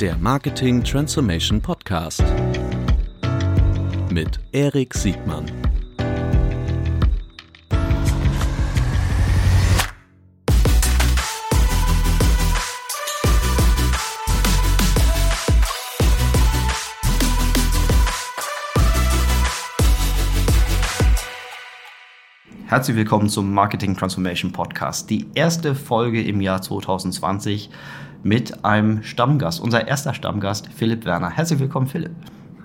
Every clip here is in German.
Der Marketing Transformation Podcast mit Erik Siegmann. Herzlich willkommen zum Marketing Transformation Podcast. Die erste Folge im Jahr 2020 mit einem Stammgast, unser erster Stammgast, Philipp Werner. Herzlich willkommen, Philipp.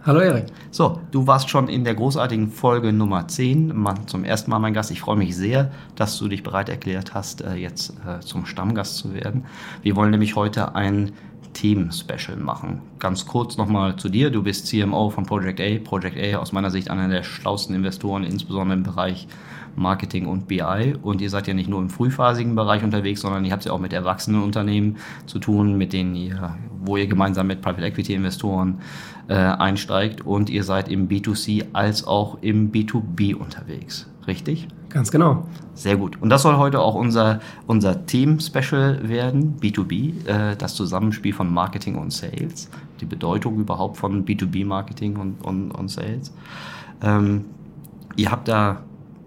Hallo Erik. So, du warst schon in der großartigen Folge Nummer 10, zum ersten Mal mein Gast. Ich freue mich sehr, dass du dich bereit erklärt hast, äh, jetzt äh, zum Stammgast zu werden. Wir wollen nämlich heute ein Themen-Special machen. Ganz kurz nochmal zu dir. Du bist CMO von Project A. Project A aus meiner Sicht einer der schlausten Investoren, insbesondere im Bereich Marketing und BI. Und ihr seid ja nicht nur im frühphasigen Bereich unterwegs, sondern ihr habt ja auch mit erwachsenen Unternehmen zu tun, mit denen ihr, wo ihr gemeinsam mit Private Equity Investoren äh, einsteigt und ihr seid im B2C als auch im B2B unterwegs. Richtig? Ganz genau. Sehr gut. Und das soll heute auch unser, unser Team-Special werden, B2B, äh, das Zusammenspiel von Marketing und Sales, die Bedeutung überhaupt von B2B-Marketing und, und, und Sales. Ähm, ihr habt da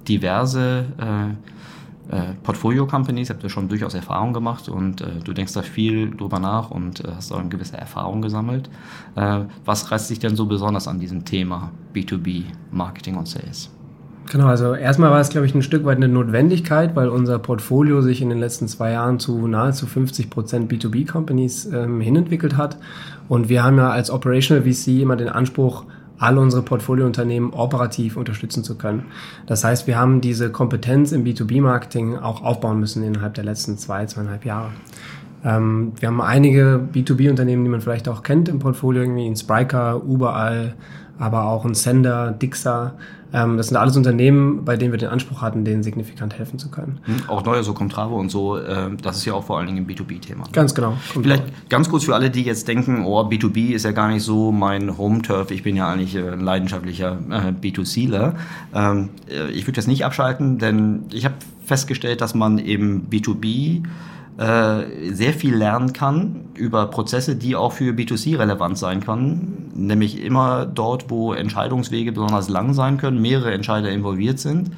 diverse äh, äh, Portfolio-Companies, habt ihr schon durchaus Erfahrung gemacht und äh, du denkst da viel drüber nach und äh, hast auch eine gewisse Erfahrung gesammelt. Äh, was reißt dich denn so besonders an diesem Thema B2B, Marketing und Sales? Genau, also erstmal war es, glaube ich, ein Stück weit eine Notwendigkeit, weil unser Portfolio sich in den letzten zwei Jahren zu nahezu 50 Prozent B2B-Companies ähm, hinentwickelt hat. Und wir haben ja als Operational VC immer den Anspruch, all unsere Portfoliounternehmen operativ unterstützen zu können. Das heißt, wir haben diese Kompetenz im B2B-Marketing auch aufbauen müssen innerhalb der letzten zwei, zweieinhalb Jahre. Ähm, wir haben einige B2B-Unternehmen, die man vielleicht auch kennt im Portfolio, irgendwie in Spryker, Überall, aber auch ein Sender, Dixa. Ähm, das sind alles Unternehmen, bei denen wir den Anspruch hatten, denen signifikant helfen zu können. Hm, auch neue, so Comtravo und so, äh, das ist ja auch vor allen Dingen ein B2B-Thema. Ganz genau. Vielleicht ganz kurz für alle, die jetzt denken, oh, B2B ist ja gar nicht so mein Home-Turf, ich bin ja eigentlich äh, ein leidenschaftlicher äh, B2Cler. Ähm, äh, ich würde das nicht abschalten, denn ich habe festgestellt, dass man im B2B äh, sehr viel lernen kann über Prozesse, die auch für B2C relevant sein können, nämlich immer dort, wo Entscheidungswege besonders lang sein können, mehrere Entscheider involviert sind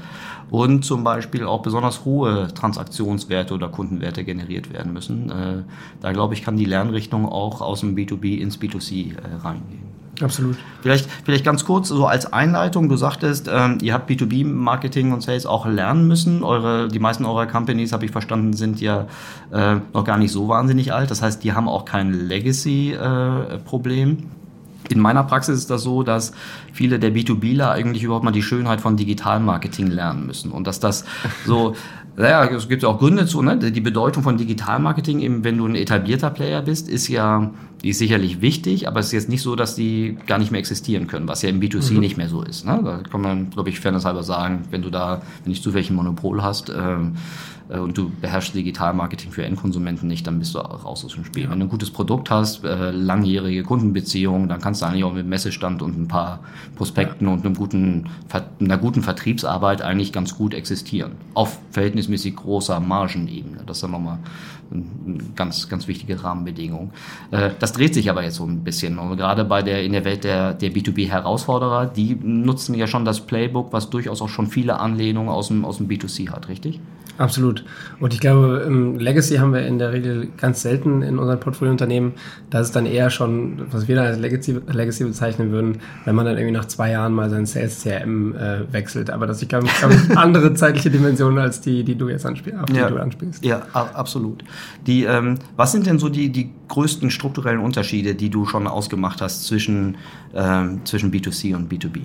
und zum Beispiel auch besonders hohe Transaktionswerte oder Kundenwerte generiert werden müssen. Äh, da glaube ich, kann die Lernrichtung auch aus dem B2B ins B2C äh, reingehen. Absolut. Vielleicht, vielleicht ganz kurz so als Einleitung. Du sagtest, ähm, ihr habt B2B-Marketing und Sales auch lernen müssen. Eure, die meisten eurer Companies, habe ich verstanden, sind ja äh, noch gar nicht so wahnsinnig alt. Das heißt, die haben auch kein Legacy-Problem. Äh, in meiner Praxis ist das so, dass viele der B2Bler eigentlich überhaupt mal die Schönheit von Digitalmarketing lernen müssen und dass das so naja, es gibt auch Gründe zu, ne? Die Bedeutung von Digitalmarketing, eben wenn du ein etablierter Player bist, ist ja, die ist sicherlich wichtig, aber es ist jetzt nicht so, dass die gar nicht mehr existieren können, was ja im B2C mhm. nicht mehr so ist. Ne? Da kann man, glaube ich, fairnesshalber sagen, wenn du da, wenn nicht zufällig ein Monopol hast, ähm, äh, und du beherrschst Digitalmarketing für Endkonsumenten nicht, dann bist du auch raus aus dem Spiel. Ja. Wenn du ein gutes Produkt hast, äh, langjährige Kundenbeziehungen, dann kannst du eigentlich auch mit Messestand und ein paar Prospekten ja. und einem guten, einer guten Vertriebsarbeit eigentlich ganz gut existieren. Auf verhältnismäßig großer Margenebene. Das ist dann nochmal ganz, ganz wichtige Rahmenbedingung. Äh, das dreht sich aber jetzt so ein bisschen. Und gerade bei der, in der Welt der, der B2B-Herausforderer, die nutzen ja schon das Playbook, was durchaus auch schon viele Anlehnungen aus dem, aus dem B2C hat, richtig? Absolut. Und ich glaube, Legacy haben wir in der Regel ganz selten in unseren Portfoliounternehmen. Das ist dann eher schon, was wir dann als Legacy, Legacy bezeichnen würden, wenn man dann irgendwie nach zwei Jahren mal sein Sales CRM äh, wechselt. Aber das ist, glaube ich, andere zeitliche Dimensionen als die, die du jetzt anspielst. Auf ja, du anspielst. Ja, absolut. Die, ähm, was sind denn so die, die größten strukturellen Unterschiede, die du schon ausgemacht hast zwischen, ähm, zwischen B2C und B2B?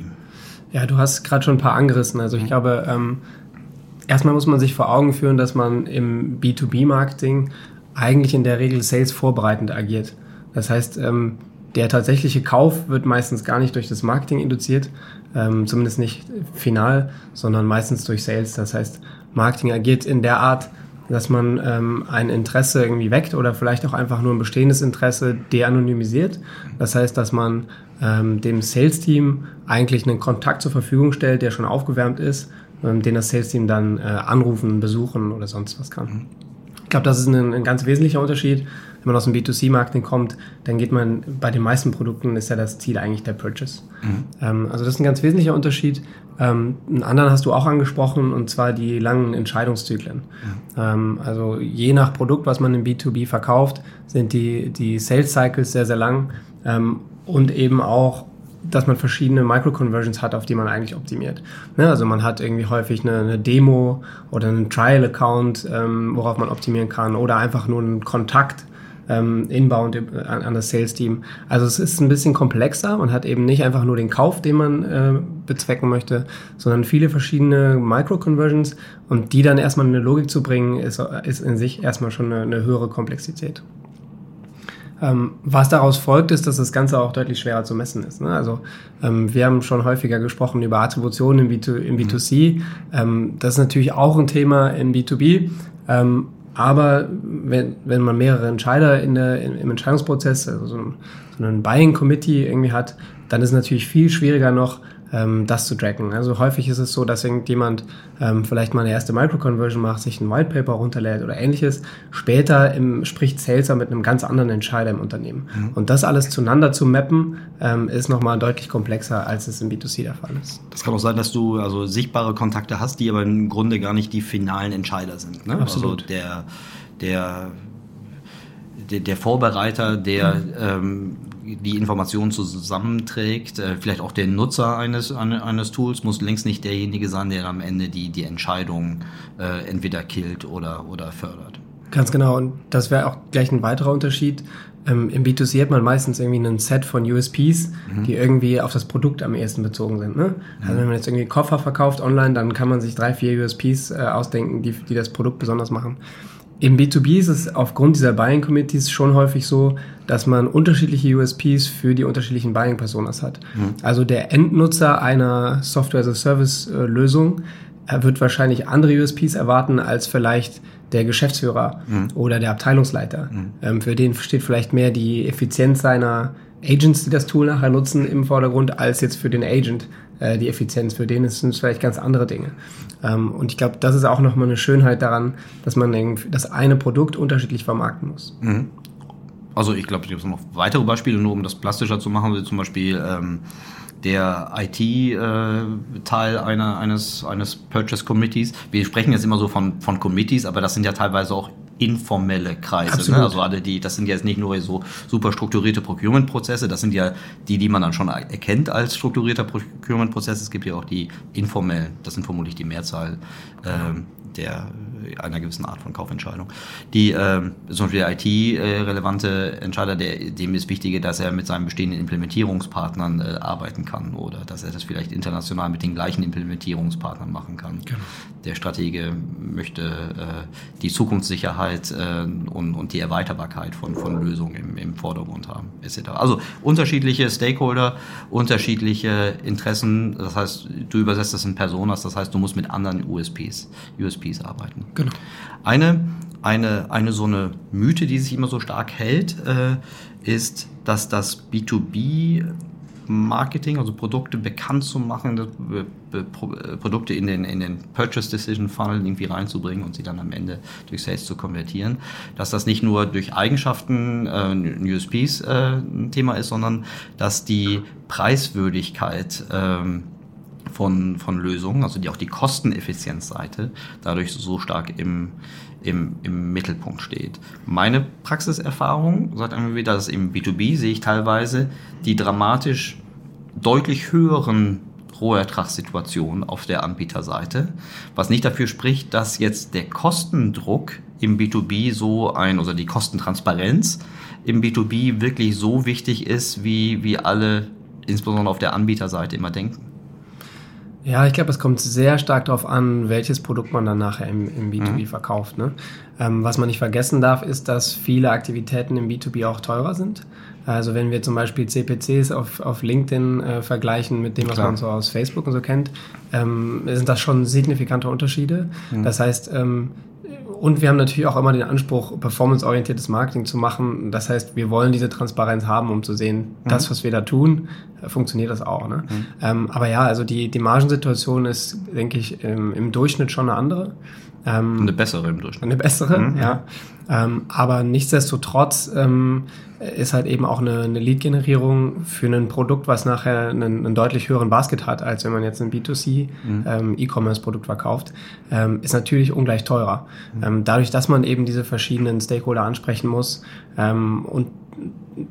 Ja, du hast gerade schon ein paar angerissen. Also ich mhm. glaube, ähm, erstmal muss man sich vor Augen führen, dass man im B2B-Marketing eigentlich in der Regel Sales vorbereitend agiert. Das heißt, ähm, der tatsächliche Kauf wird meistens gar nicht durch das Marketing induziert, ähm, zumindest nicht final, sondern meistens durch Sales. Das heißt, Marketing agiert in der Art, dass man ähm, ein Interesse irgendwie weckt oder vielleicht auch einfach nur ein bestehendes Interesse de-anonymisiert. Das heißt, dass man ähm, dem Sales-Team eigentlich einen Kontakt zur Verfügung stellt, der schon aufgewärmt ist ähm, den das Sales-Team dann äh, anrufen, besuchen oder sonst was kann. Ich glaube, das ist ein, ein, ganz wesentlicher Unterschied. wenn man aus dem B2C-Marketing kommt, dann geht man, bei den meisten Produkten ist ja das Ziel eigentlich der Purchase. Mhm. Ähm, also das ist ein ganz wesentlicher Unterschied. Ähm, einen anderen hast du auch angesprochen, und zwar die langen Entscheidungszyklen. Mhm. Ähm, also je nach Produkt, was man im B2B verkauft, sind die, die Sales Cycles sehr, sehr lang ähm, und eben auch dass man verschiedene Micro-Conversions hat, auf die man eigentlich optimiert. Ne? Also man hat irgendwie häufig eine, eine Demo oder einen Trial-Account, ähm, worauf man optimieren kann oder einfach nur einen Kontakt ähm, inbound an, an das Sales-Team. Also es ist ein bisschen komplexer. Man hat eben nicht einfach nur den Kauf, den man äh, bezwecken möchte, sondern viele verschiedene Micro-Conversions und die dann erstmal in eine Logik zu bringen, ist, ist in sich erstmal schon eine, eine höhere Komplexität. Ähm, was daraus folgt, ist, dass das Ganze auch deutlich schwerer zu messen ist. Ne? Also ähm, wir haben schon häufiger gesprochen über Attribution im, B2, im B2C. Ähm, das ist natürlich auch ein Thema im B2B. Ähm, aber wenn, wenn man mehrere Entscheider in der, im Entscheidungsprozess, also so ein, so ein Buying Committee irgendwie hat, dann ist es natürlich viel schwieriger noch, ähm, das zu tracken. Also häufig ist es so, dass irgendjemand ähm, vielleicht mal eine erste Micro-Conversion macht, sich ein White Paper runterlädt oder ähnliches. Später im, spricht Sales mit einem ganz anderen Entscheider im Unternehmen. Mhm. Und das alles zueinander zu mappen, ähm, ist nochmal deutlich komplexer, als es im B2C der Fall ist. Das kann auch sein, dass du also sichtbare Kontakte hast, die aber im Grunde gar nicht die finalen Entscheider sind. Ne? Absolut. Also der, der der, der Vorbereiter, der mhm. ähm, die Informationen zusammenträgt. Äh, vielleicht auch der Nutzer eines, eines Tools muss längst nicht derjenige sein, der am Ende die, die Entscheidung äh, entweder killt oder, oder fördert. Ganz genau. Und das wäre auch gleich ein weiterer Unterschied. Ähm, Im B2C hat man meistens irgendwie ein Set von USPs, mhm. die irgendwie auf das Produkt am ehesten bezogen sind. Ne? Also wenn man jetzt irgendwie Koffer verkauft online, dann kann man sich drei, vier USPs äh, ausdenken, die, die das Produkt besonders machen. Im B2B ist es aufgrund dieser Buying Committees schon häufig so, dass man unterschiedliche USPs für die unterschiedlichen Buying Personas hat. Mhm. Also der Endnutzer einer Software as a Service äh, Lösung wird wahrscheinlich andere USPs erwarten als vielleicht der Geschäftsführer mhm. oder der Abteilungsleiter. Mhm. Ähm, für den steht vielleicht mehr die Effizienz seiner Agents, die das Tool nachher nutzen, im Vordergrund, als jetzt für den Agent äh, die Effizienz. Für den sind es vielleicht ganz andere Dinge. Ähm, und ich glaube, das ist auch nochmal eine Schönheit daran, dass man das eine Produkt unterschiedlich vermarkten muss. Mhm. Also ich glaube, es gibt noch weitere Beispiele, nur um das plastischer zu machen, wie zum Beispiel ähm, der IT-Teil äh, einer, eines, eines Purchase Committees. Wir sprechen jetzt immer so von, von Committees, aber das sind ja teilweise auch informelle Kreise. Ne? Also alle die, das sind jetzt nicht nur so super strukturierte Procurement-Prozesse, das sind ja die, die man dann schon erkennt als strukturierter Procurement-Prozess. Es gibt ja auch die informellen, das sind vermutlich die Mehrzahl ähm, der einer gewissen Art von Kaufentscheidung. Die ähm, zum Beispiel der IT-relevante Entscheider, der, dem ist wichtiger, dass er mit seinen bestehenden Implementierungspartnern äh, arbeiten kann oder dass er das vielleicht international mit den gleichen Implementierungspartnern machen kann. Genau. Der Stratege möchte äh, die Zukunftssicherheit äh, und, und die Erweiterbarkeit von, von Lösungen im, im Vordergrund haben, etc. Also unterschiedliche Stakeholder, unterschiedliche Interessen. Das heißt, du übersetzt das in Personas, das heißt, du musst mit anderen USPs, USPs arbeiten. Genau. Eine, eine, eine so eine Mythe, die sich immer so stark hält, äh, ist, dass das B2B Marketing, also Produkte bekannt zu machen, äh, äh, Produkte in den, in den Purchase Decision Funnel irgendwie reinzubringen und sie dann am Ende durch Sales zu konvertieren, dass das nicht nur durch Eigenschaften, äh, USPs äh, ein Thema ist, sondern dass die Preiswürdigkeit äh, von, von Lösungen, also die auch die Kosteneffizienzseite dadurch so stark im, im, im Mittelpunkt steht. Meine Praxiserfahrung sagt einmal wieder, dass im B2B sehe ich teilweise die dramatisch deutlich höheren Rohertragssituationen auf der Anbieterseite, was nicht dafür spricht, dass jetzt der Kostendruck im B2B so ein, oder die Kostentransparenz im B2B wirklich so wichtig ist, wie, wie alle, insbesondere auf der Anbieterseite, immer denken. Ja, ich glaube, es kommt sehr stark darauf an, welches Produkt man dann nachher im, im B2B mhm. verkauft. Ne? Ähm, was man nicht vergessen darf, ist, dass viele Aktivitäten im B2B auch teurer sind. Also wenn wir zum Beispiel CPCs auf, auf LinkedIn äh, vergleichen mit dem, was Klar. man so aus Facebook und so kennt, ähm, sind das schon signifikante Unterschiede. Mhm. Das heißt, ähm, und wir haben natürlich auch immer den Anspruch, performanceorientiertes Marketing zu machen. Das heißt, wir wollen diese Transparenz haben, um zu sehen, mhm. das, was wir da tun, äh, funktioniert das auch. Ne? Mhm. Ähm, aber ja, also die, die Margensituation ist, denke ich, im, im Durchschnitt schon eine andere. Ähm, eine bessere im Durchschnitt. Eine bessere, mhm. ja. Ähm, aber nichtsdestotrotz ähm, ist halt eben auch eine, eine Lead-Generierung für ein Produkt, was nachher einen, einen, deutlich höheren Basket hat, als wenn man jetzt ein B2C mhm. ähm, verkauft, ähm, ist natürlich ungleich teurer. Mhm. Ähm, dadurch, dass man eben diese verschiedenen Stakeholder ansprechen muss und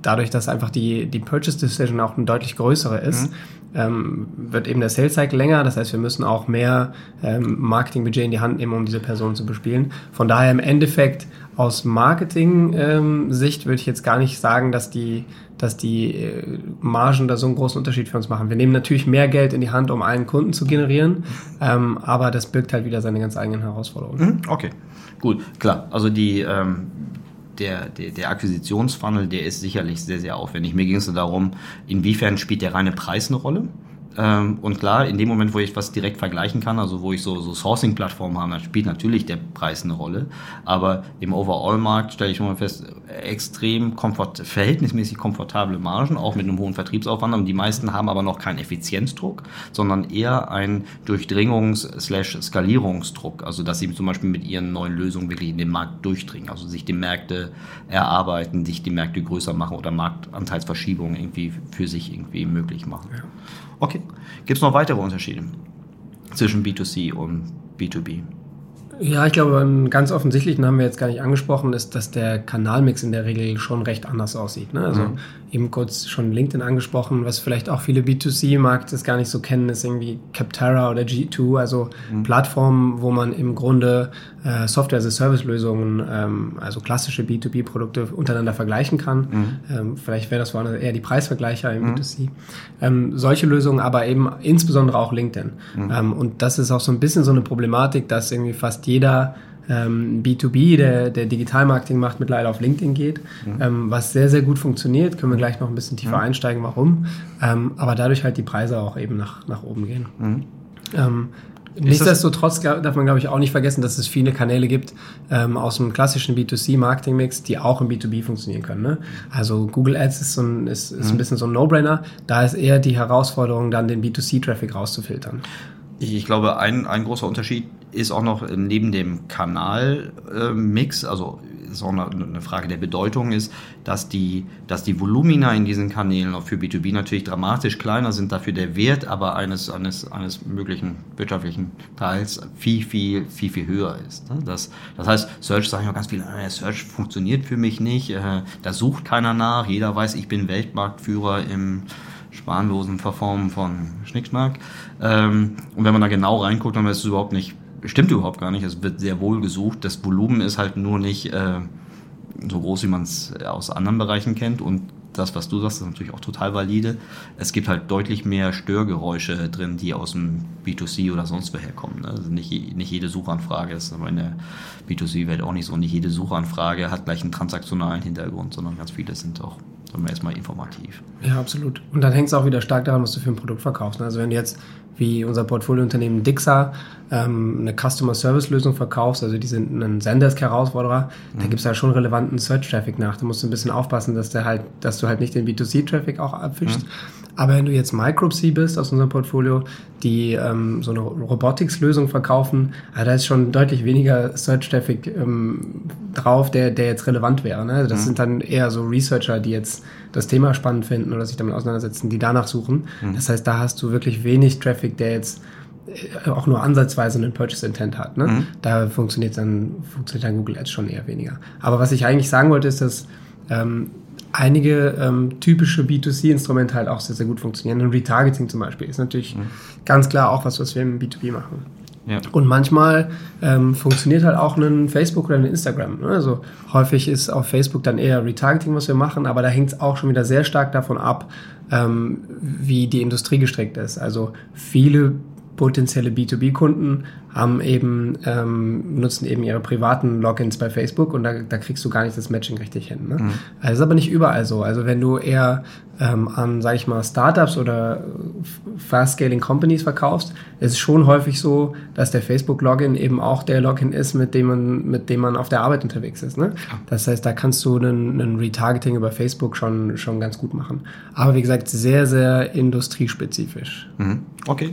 dadurch, dass einfach die, die Purchase Decision auch eine deutlich größere ist, mhm. Ähm, wird eben der Sales Cycle länger. Das heißt, wir müssen auch mehr ähm, Marketingbudget in die Hand nehmen, um diese Person zu bespielen. Von daher im Endeffekt aus Marketing-Sicht ähm, würde ich jetzt gar nicht sagen, dass die, dass die äh, Margen da so einen großen Unterschied für uns machen. Wir nehmen natürlich mehr Geld in die Hand, um einen Kunden zu generieren, ähm, aber das birgt halt wieder seine ganz eigenen Herausforderungen. Mhm, okay, gut, klar. Also die ähm, der, der, der Akquisitionsfunnel, der ist sicherlich sehr, sehr aufwendig. Mir ging es darum, inwiefern spielt der reine Preis eine Rolle? Ähm, und klar, in dem Moment, wo ich was direkt vergleichen kann, also wo ich so, so Sourcing-Plattformen habe, dann spielt natürlich der Preis eine Rolle. Aber im Overall-Markt stelle ich mal fest, extrem komfort, verhältnismäßig komfortable Margen, auch mit einem hohen Vertriebsaufwand. Und die meisten haben aber noch keinen Effizienzdruck, sondern eher einen Durchdringungs-Skalierungsdruck. Also, dass sie zum Beispiel mit ihren neuen Lösungen wirklich in den Markt durchdringen, also sich die Märkte erarbeiten, sich die Märkte größer machen oder Marktanteilsverschiebungen irgendwie für sich irgendwie möglich machen. Ja. Okay. Gibt es noch weitere Unterschiede zwischen B2C und B2B? Ja, ich glaube, einen ganz offensichtlichen haben wir jetzt gar nicht angesprochen, ist, dass der Kanalmix in der Regel schon recht anders aussieht. Ne? Also mhm eben kurz schon LinkedIn angesprochen, was vielleicht auch viele B2C-Markte gar nicht so kennen, ist irgendwie Capterra oder G2, also mhm. Plattformen, wo man im Grunde äh, Software-as-a-Service-Lösungen, ähm, also klassische B2B-Produkte untereinander vergleichen kann. Mhm. Ähm, vielleicht wäre das woanders eher die Preisvergleicher im mhm. B2C. Ähm, solche Lösungen, aber eben insbesondere auch LinkedIn. Mhm. Ähm, und das ist auch so ein bisschen so eine Problematik, dass irgendwie fast jeder ähm, B2B, der, der Digitalmarketing macht, mittlerweile auf LinkedIn geht, mhm. ähm, was sehr, sehr gut funktioniert. Können wir gleich noch ein bisschen tiefer mhm. einsteigen, warum. Ähm, aber dadurch halt die Preise auch eben nach, nach oben gehen. Mhm. Ähm, nichtsdestotrotz darf man, glaube ich, auch nicht vergessen, dass es viele Kanäle gibt ähm, aus dem klassischen B2C-Marketing-Mix, die auch im B2B funktionieren können. Ne? Also Google Ads ist, so ein, ist, ist ein mhm. bisschen so ein No-Brainer. Da ist eher die Herausforderung, dann den B2C-Traffic rauszufiltern. Ich glaube, ein, ein großer Unterschied ist auch noch neben dem Kanalmix, äh, also ist auch eine Frage der Bedeutung ist, dass die, dass die Volumina in diesen Kanälen auch für B2B natürlich dramatisch kleiner sind, dafür der Wert aber eines, eines, eines möglichen wirtschaftlichen Teils viel, viel, viel, viel höher ist. Ne? Das, das heißt, Search sagen ja ganz viele, äh, Search funktioniert für mich nicht, äh, da sucht keiner nach, jeder weiß, ich bin Weltmarktführer im spanlosen Verformen von Schnickschnack. Ähm, und wenn man da genau reinguckt, dann ist es überhaupt nicht stimmt überhaupt gar nicht. Es wird sehr wohl gesucht. Das Volumen ist halt nur nicht äh, so groß, wie man es aus anderen Bereichen kennt. Und das, was du sagst, ist natürlich auch total valide. Es gibt halt deutlich mehr Störgeräusche drin, die aus dem B2C oder sonst woher kommen. Ne? Also nicht, nicht jede Suchanfrage ist aber in der B2C-Welt auch nicht so. Nicht jede Suchanfrage hat gleich einen transaktionalen Hintergrund, sondern ganz viele sind auch sagen wir erstmal informativ. Ja, absolut. Und dann hängt es auch wieder stark daran, was du für ein Produkt verkaufst. Ne? Also wenn du jetzt wie unser Portfoliounternehmen Dixa ähm, eine Customer Service Lösung verkaufst, also die sind ein Zendesk-Herausforderer, mhm. da gibt es ja schon relevanten Search-Traffic nach. Da musst du ein bisschen aufpassen, dass der halt, dass du halt nicht den B2C-Traffic auch abfischst. Mhm. Aber wenn du jetzt Micropsy bist aus unserem Portfolio, die ähm, so eine Robotics-Lösung verkaufen, ja, da ist schon deutlich weniger Search-Traffic ähm, drauf, der, der jetzt relevant wäre. Ne? Das mhm. sind dann eher so Researcher, die jetzt das Thema spannend finden oder sich damit auseinandersetzen, die danach suchen. Mhm. Das heißt, da hast du wirklich wenig Traffic, der jetzt äh, auch nur ansatzweise einen Purchase Intent hat. Ne? Mhm. Da funktioniert dann, funktioniert dann Google Ads schon eher weniger. Aber was ich eigentlich sagen wollte, ist, dass ähm, einige ähm, typische B2C-Instrumente halt auch sehr, sehr gut funktionieren. Ein Retargeting zum Beispiel ist natürlich mhm. ganz klar auch was, was wir im B2B machen. Ja. Und manchmal ähm, funktioniert halt auch ein Facebook oder ein Instagram. Ne? Also häufig ist auf Facebook dann eher Retargeting, was wir machen, aber da hängt es auch schon wieder sehr stark davon ab, ähm, wie die Industrie gestrickt ist. Also viele potenzielle B2B-Kunden haben eben, ähm, nutzen eben ihre privaten Logins bei Facebook und da, da kriegst du gar nicht das Matching richtig hin. Ne? Mhm. Also ist aber nicht überall so. Also wenn du eher ähm, an, sag ich mal, Startups oder Fast-Scaling Companies verkaufst, ist es schon häufig so, dass der Facebook-Login eben auch der Login ist, mit dem man, mit dem man auf der Arbeit unterwegs ist. Ne? Das heißt, da kannst du einen Retargeting über Facebook schon, schon ganz gut machen. Aber wie gesagt, sehr, sehr industriespezifisch. Mhm. Okay.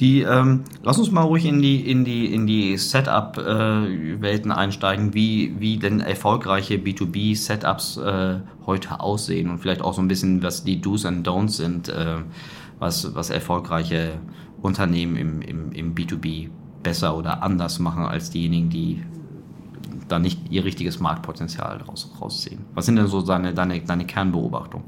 Die, ähm, lass uns mal ruhig in die in die, in die Setup-Welten äh, einsteigen, wie, wie denn erfolgreiche B2B-Setups äh, heute aussehen und vielleicht auch so ein bisschen, was die Do's and Don'ts sind, äh, was, was erfolgreiche Unternehmen im, im, im B2B besser oder anders machen als diejenigen, die da nicht ihr richtiges Marktpotenzial raus, rausziehen. Was sind denn so deine, deine, deine Kernbeobachtungen?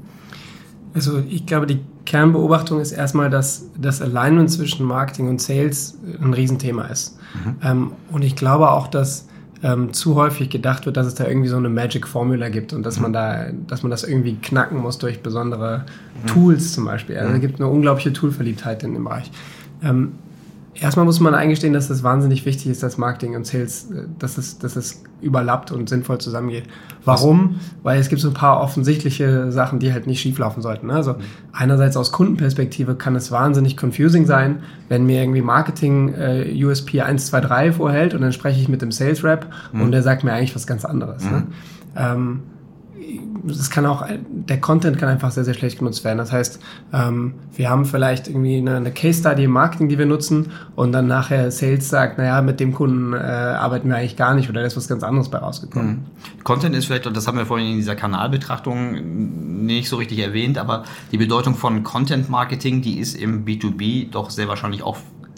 Also ich glaube, die Kernbeobachtung ist erstmal, dass das Alignment zwischen Marketing und Sales ein Riesenthema ist. Mhm. Ähm, und ich glaube auch, dass ähm, zu häufig gedacht wird, dass es da irgendwie so eine Magic Formula gibt und dass mhm. man da, dass man das irgendwie knacken muss durch besondere mhm. Tools zum Beispiel. Also es gibt eine unglaubliche Toolverliebtheit in dem Bereich. Ähm, erstmal muss man eingestehen, dass es wahnsinnig wichtig ist, dass Marketing und Sales, äh, dass es, dass es überlappt und sinnvoll zusammengeht. Warum? Was? Weil es gibt so ein paar offensichtliche Sachen, die halt nicht schieflaufen sollten. Also mhm. einerseits aus Kundenperspektive kann es wahnsinnig confusing sein, wenn mir irgendwie Marketing äh, USP 123 vorhält und dann spreche ich mit dem Sales Rep mhm. und der sagt mir eigentlich was ganz anderes. Ne? Mhm. Ne? Ähm, das kann auch, der Content kann einfach sehr, sehr schlecht genutzt werden. Das heißt, ähm, wir haben vielleicht irgendwie eine, eine Case Study im Marketing, die wir nutzen und dann nachher Sales sagt, naja, mit dem Kunden äh, arbeiten wir eigentlich gar nicht oder da ist was ganz anderes bei rausgekommen. Mhm. Content ist vielleicht, und das haben wir vorhin in dieser Kanalbetrachtung nicht so richtig erwähnt, aber die Bedeutung von Content Marketing, die ist im B2B doch sehr wahrscheinlich auch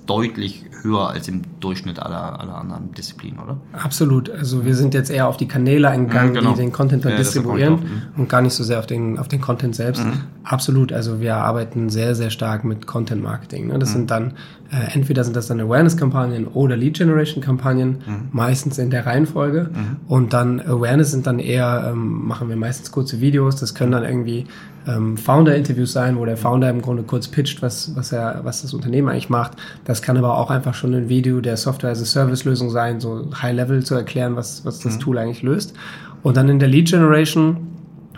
deutlich höher als im Durchschnitt aller, aller anderen Disziplinen, oder? Absolut. Also wir sind jetzt eher auf die Kanäle eingegangen, ja, genau. die den Content dann ja, distribuieren mhm. und gar nicht so sehr auf den, auf den Content selbst. Mhm. Absolut. Also wir arbeiten sehr, sehr stark mit Content Marketing. Ne? Das mhm. sind dann, äh, entweder sind das dann Awareness-Kampagnen oder Lead Generation-Kampagnen, mhm. meistens in der Reihenfolge. Mhm. Und dann Awareness sind dann eher, ähm, machen wir meistens kurze Videos. Das können dann irgendwie ähm, Founder-Interviews sein, wo der Founder im Grunde kurz pitcht, was, was, er, was das Unternehmen eigentlich macht. Das kann aber auch einfach schon ein Video der Software-as-a-Service-Lösung sein, so High-Level zu erklären, was, was das mhm. Tool eigentlich löst. Und dann in der Lead-Generation,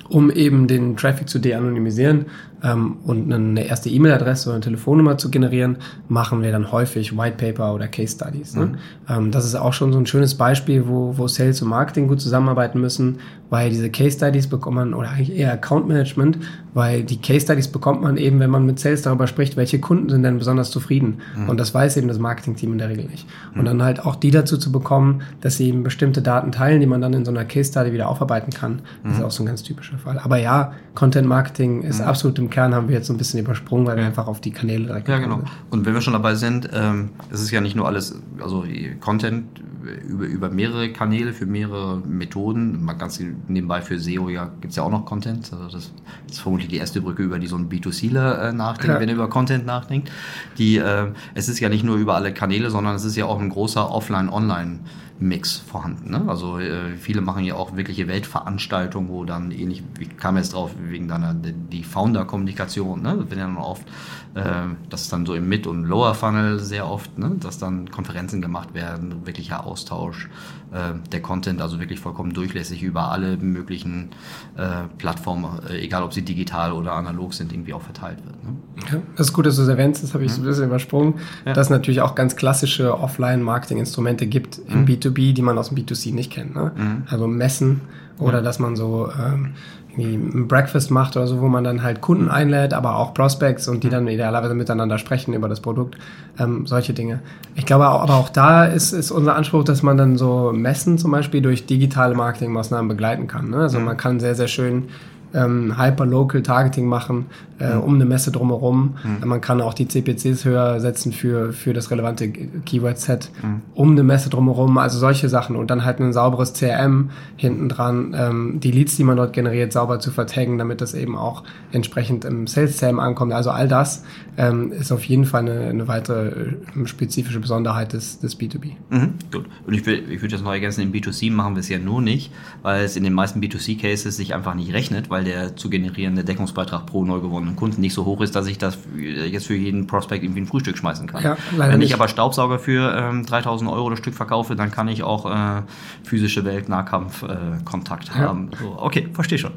um eben den Traffic zu de-anonymisieren, ähm, und eine erste E-Mail-Adresse oder eine Telefonnummer zu generieren, machen wir dann häufig White Paper oder Case Studies. Ne? Mhm. Ähm, das ist auch schon so ein schönes Beispiel, wo, wo Sales und Marketing gut zusammenarbeiten müssen, weil diese Case Studies bekommt man, oder eigentlich eher Account Management, weil die Case Studies bekommt man eben, wenn man mit Sales darüber spricht, welche Kunden sind denn besonders zufrieden. Mhm. Und das weiß eben das Marketing-Team in der Regel nicht. Mhm. Und dann halt auch die dazu zu bekommen, dass sie eben bestimmte Daten teilen, die man dann in so einer Case Study wieder aufarbeiten kann, ist mhm. auch so ein ganz typischer Fall. Aber ja, Content Marketing ist mhm. absolut im Kern haben wir jetzt so ein bisschen übersprungen, weil wir einfach auf die Kanäle direkt Ja, genau. Sind. Und wenn wir schon dabei sind, ähm, es ist ja nicht nur alles, also Content über, über mehrere Kanäle, für mehrere Methoden. Mal ganz nebenbei für SEO ja, gibt es ja auch noch Content. Also das ist vermutlich die erste Brücke, über die so ein B2Cler äh, nachdenkt, ja. wenn er über Content nachdenkt. Die, äh, es ist ja nicht nur über alle Kanäle, sondern es ist ja auch ein großer Offline-Online- Mix vorhanden. Ne? Also äh, viele machen ja auch wirkliche Weltveranstaltungen, wo dann ähnlich, ich kam jetzt drauf wegen deiner die Founder-Kommunikation, ne? wenn ja dann oft, das ist dann so im Mid- und Lower Funnel sehr oft, ne? dass dann Konferenzen gemacht werden, wirklicher Austausch, äh, der Content also wirklich vollkommen durchlässig über alle möglichen äh, Plattformen, äh, egal ob sie digital oder analog sind, irgendwie auch verteilt wird. Ne? Ja, das ist gut, dass du es erwähnst, das habe ich mhm. so ein bisschen übersprungen, ja. dass es natürlich auch ganz klassische Offline-Marketing-Instrumente gibt im mhm. B2B, die man aus dem B2C nicht kennt. Ne? Mhm. Also Messen oder dass man so ähm, irgendwie ein Breakfast macht oder so, wo man dann halt Kunden einlädt, aber auch Prospects und die mhm. dann idealerweise miteinander sprechen über das Produkt, ähm, solche Dinge. Ich glaube aber auch da ist, ist unser Anspruch, dass man dann so Messen zum Beispiel durch digitale Marketingmaßnahmen begleiten kann. Ne? Also mhm. man kann sehr, sehr schön ähm, Hyper-Local Targeting machen, äh, mhm. um eine Messe drumherum. Mhm. Man kann auch die CPCs höher setzen für, für das relevante Keyword-Set mhm. um eine Messe drumherum, also solche Sachen und dann halt ein sauberes CRM hinten dran, ähm, die Leads, die man dort generiert, sauber zu vertaggen, damit das eben auch entsprechend im Sales-CRM ankommt. Also all das ähm, ist auf jeden Fall eine, eine weitere äh, spezifische Besonderheit des, des B2B. Mhm, gut. Und ich, will, ich würde das noch ergänzen, im B2C machen wir es ja nur nicht, weil es in den meisten B2C-Cases sich einfach nicht rechnet, weil der zu generierende Deckungsbeitrag pro neu gewonnenen Kunden nicht so hoch ist, dass ich das jetzt für jeden Prospect irgendwie ein Frühstück schmeißen kann. Ja, Wenn nicht. ich aber Staubsauger für ähm, 3000 Euro das Stück verkaufe, dann kann ich auch äh, physische Welt-Nahkampf-Kontakt äh, haben. So, okay, verstehe schon.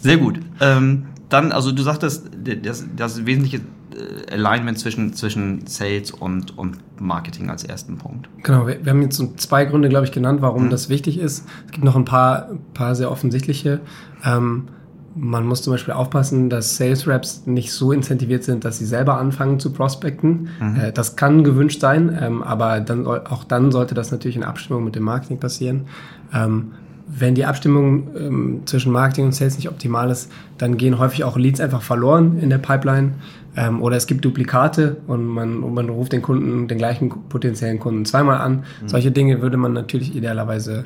Sehr gut. Ähm, dann, also du sagtest, das, das wesentliche äh, Alignment zwischen, zwischen Sales und, und Marketing als ersten Punkt. Genau, wir, wir haben jetzt so zwei Gründe, glaube ich, genannt, warum mhm. das wichtig ist. Es gibt noch ein paar, paar sehr offensichtliche. Ähm, man muss zum Beispiel aufpassen, dass Sales Reps nicht so incentiviert sind, dass sie selber anfangen zu prospecten. Mhm. Äh, das kann gewünscht sein, ähm, aber dann, auch dann sollte das natürlich in Abstimmung mit dem Marketing passieren. Ähm, wenn die Abstimmung ähm, zwischen Marketing und Sales nicht optimal ist, dann gehen häufig auch Leads einfach verloren in der Pipeline. Oder es gibt Duplikate und man, und man ruft den Kunden, den gleichen potenziellen Kunden zweimal an. Mhm. Solche Dinge würde man natürlich idealerweise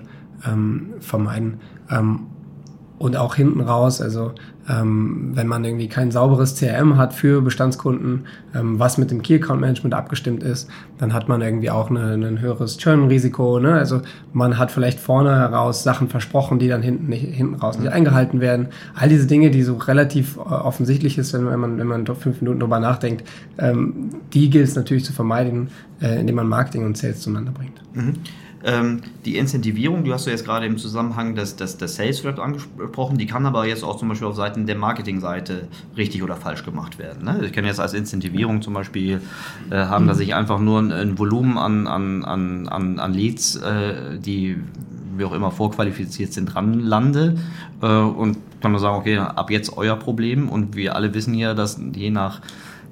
vermeiden. Ähm, und auch hinten raus, also ähm, wenn man irgendwie kein sauberes CRM hat für Bestandskunden, ähm, was mit dem Key Account Management abgestimmt ist, dann hat man irgendwie auch eine, ein höheres Churn-Risiko. Ne? Also man hat vielleicht vorne heraus Sachen versprochen, die dann hinten, nicht, hinten raus nicht eingehalten werden. All diese Dinge, die so relativ äh, offensichtlich ist, wenn man, wenn man fünf Minuten drüber nachdenkt, ähm, die gilt es natürlich zu vermeiden, äh, indem man Marketing und Sales zueinander bringt. Mhm. Ähm, die Incentivierung, die hast du jetzt gerade im Zusammenhang des, des, des Sales Rep angesprochen, die kann aber jetzt auch zum Beispiel auf Seiten der Marketingseite richtig oder falsch gemacht werden. Ne? Ich kann jetzt als Incentivierung zum Beispiel äh, haben, dass ich einfach nur ein, ein Volumen an, an, an, an, an Leads, äh, die wie auch immer vorqualifiziert sind, dran lande äh, und kann man sagen, okay, ab jetzt euer Problem und wir alle wissen ja, dass je nach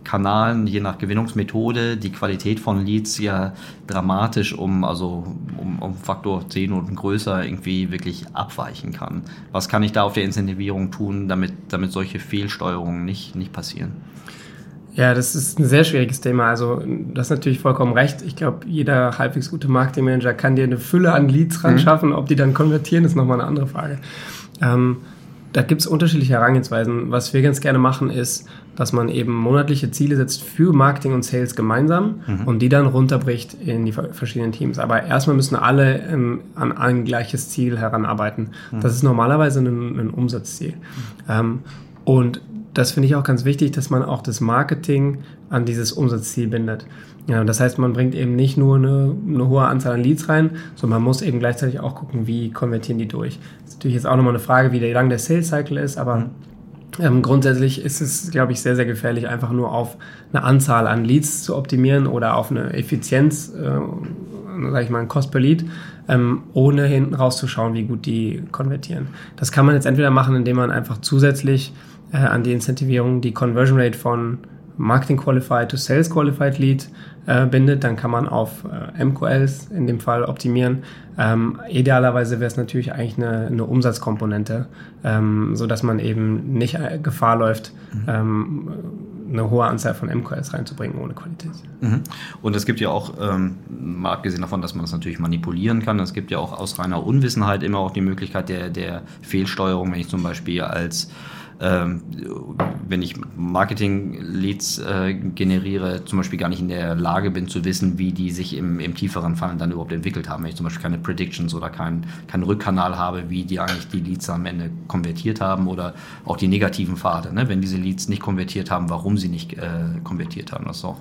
Kanalen, je nach Gewinnungsmethode, die Qualität von Leads ja dramatisch um, also um, um Faktor 10 und größer irgendwie wirklich abweichen kann. Was kann ich da auf der Incentivierung tun, damit, damit solche Fehlsteuerungen nicht, nicht passieren? Ja, das ist ein sehr schwieriges Thema. Also, das ist natürlich vollkommen recht. Ich glaube, jeder halbwegs gute Marketingmanager kann dir eine Fülle an Leads ran mhm. schaffen. Ob die dann konvertieren, ist nochmal eine andere Frage. Ähm, da gibt es unterschiedliche Herangehensweisen. Was wir ganz gerne machen, ist, dass man eben monatliche Ziele setzt für Marketing und Sales gemeinsam mhm. und die dann runterbricht in die verschiedenen Teams. Aber erstmal müssen alle ähm, an ein gleiches Ziel heranarbeiten. Mhm. Das ist normalerweise ein, ein Umsatzziel. Mhm. Ähm, und das finde ich auch ganz wichtig, dass man auch das Marketing an dieses Umsatzziel bindet. Ja, das heißt, man bringt eben nicht nur eine, eine, hohe Anzahl an Leads rein, sondern man muss eben gleichzeitig auch gucken, wie konvertieren die durch. Das ist natürlich jetzt auch nochmal eine Frage, wie lang der Sales Cycle ist, aber mhm. ähm, grundsätzlich ist es, glaube ich, sehr, sehr gefährlich, einfach nur auf eine Anzahl an Leads zu optimieren oder auf eine Effizienz, äh, sage ich mal, ein Cost per Lead, ähm, ohne hinten rauszuschauen, wie gut die konvertieren. Das kann man jetzt entweder machen, indem man einfach zusätzlich äh, an die Incentivierung die Conversion Rate von Marketing Qualified to Sales Qualified Lead äh, bindet, dann kann man auf äh, MQLs in dem Fall optimieren. Ähm, idealerweise wäre es natürlich eigentlich eine, eine Umsatzkomponente, ähm, so dass man eben nicht äh, Gefahr läuft, mhm. ähm, eine hohe Anzahl von MQLs reinzubringen ohne Qualität. Mhm. Und es gibt ja auch, ähm, mal abgesehen davon, dass man das natürlich manipulieren kann, es gibt ja auch aus reiner Unwissenheit immer auch die Möglichkeit der, der Fehlsteuerung, wenn ich zum Beispiel als ähm, wenn ich Marketing-Leads äh, generiere, zum Beispiel gar nicht in der Lage bin zu wissen, wie die sich im, im tieferen Fall dann überhaupt entwickelt haben. Wenn ich zum Beispiel keine Predictions oder keinen kein Rückkanal habe, wie die eigentlich die Leads am Ende konvertiert haben oder auch die negativen Pfade. Ne? Wenn diese Leads nicht konvertiert haben, warum sie nicht äh, konvertiert haben. Das ist auch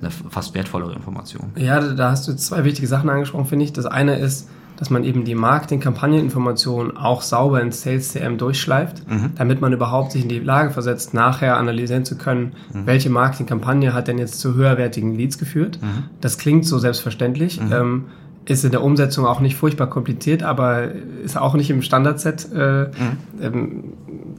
eine fast wertvollere Information. Ja, da hast du zwei wichtige Sachen angesprochen, finde ich. Das eine ist, dass man eben die Marketing-Kampagneninformationen auch sauber ins Sales CM durchschleift, mhm. damit man überhaupt sich in die Lage versetzt, nachher analysieren zu können, mhm. welche Marketing-Kampagne hat denn jetzt zu höherwertigen Leads geführt. Mhm. Das klingt so selbstverständlich. Mhm. Ähm, ist in der Umsetzung auch nicht furchtbar kompliziert, aber ist auch nicht im Standardset äh, mhm. ähm,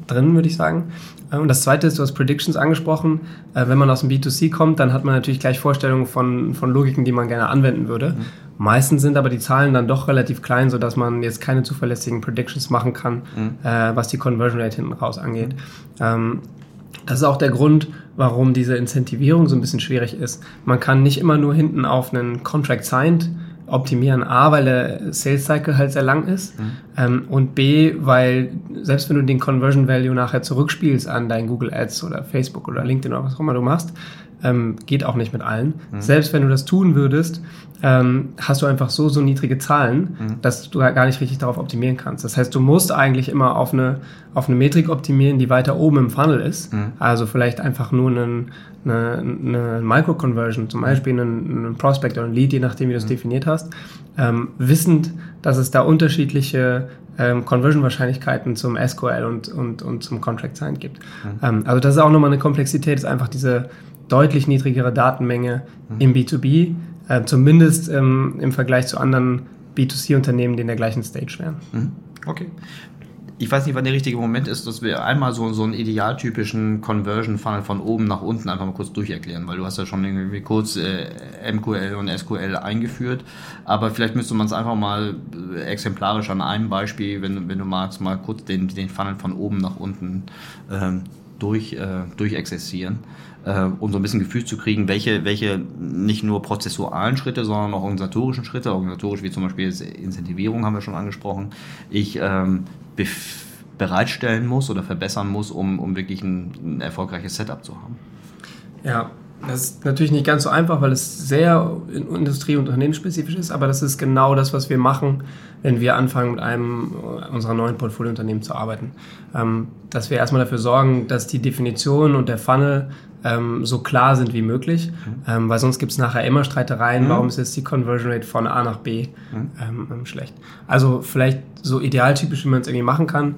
drin, würde ich sagen. Äh, und das zweite ist, du hast Predictions angesprochen. Äh, wenn man aus dem B2C kommt, dann hat man natürlich gleich Vorstellungen von, von Logiken, die man gerne anwenden würde. Mhm. Meistens sind aber die Zahlen dann doch relativ klein, sodass man jetzt keine zuverlässigen Predictions machen kann, mhm. äh, was die Conversion Rate hinten raus angeht. Ähm, das ist auch der Grund, warum diese Incentivierung so ein bisschen schwierig ist. Man kann nicht immer nur hinten auf einen Contract signed optimieren. A, weil der Sales Cycle halt sehr lang ist. Mhm. Ähm, und B, weil selbst wenn du den Conversion Value nachher zurückspielst an dein Google Ads oder Facebook oder LinkedIn oder was auch immer du machst, ähm, geht auch nicht mit allen. Mhm. Selbst wenn du das tun würdest, ähm, hast du einfach so, so niedrige Zahlen, mhm. dass du gar nicht richtig darauf optimieren kannst. Das heißt, du musst eigentlich immer auf eine, auf eine Metrik optimieren, die weiter oben im Funnel ist. Mhm. Also vielleicht einfach nur einen, eine, eine Micro-Conversion, zum Beispiel einen, einen Prospect oder ein Lead, je nachdem, wie du es mhm. definiert hast. Ähm, wissend, dass es da unterschiedliche ähm, Conversion-Wahrscheinlichkeiten zum SQL und, und, und zum Contract Sign gibt. Mhm. Ähm, also das ist auch nochmal eine Komplexität, ist einfach diese deutlich niedrigere Datenmenge mhm. im B2B, äh, zumindest ähm, im Vergleich zu anderen B2C-Unternehmen, die in der gleichen Stage wären. Mhm. Okay. ich weiß nicht, wann der richtige Moment ist, dass wir einmal so, so einen idealtypischen Conversion-Funnel von oben nach unten einfach mal kurz durcherklären, weil du hast ja schon irgendwie kurz äh, MQL und SQL eingeführt, aber vielleicht müsste man es einfach mal äh, exemplarisch an einem Beispiel, wenn, wenn du magst, mal kurz den, den Funnel von oben nach unten ähm, durch, äh, durchexerzieren um so ein bisschen Gefühl zu kriegen, welche, welche nicht nur prozessualen Schritte, sondern auch organisatorischen Schritte, organisatorisch wie zum Beispiel Incentivierung haben wir schon angesprochen, ich ähm, bereitstellen muss oder verbessern muss, um, um wirklich ein, ein erfolgreiches Setup zu haben. Ja, das ist natürlich nicht ganz so einfach, weil es sehr industrie- und unternehmensspezifisch ist, aber das ist genau das, was wir machen, wenn wir anfangen, mit einem unserer neuen Portfoliounternehmen zu arbeiten. Ähm, dass wir erstmal dafür sorgen, dass die Definition und der Funnel ähm, so klar sind wie möglich, mhm. ähm, weil sonst gibt es nachher immer Streitereien, mhm. warum ist jetzt die Conversion Rate von A nach B mhm. ähm, schlecht. Also vielleicht so idealtypisch, wie man es irgendwie machen kann,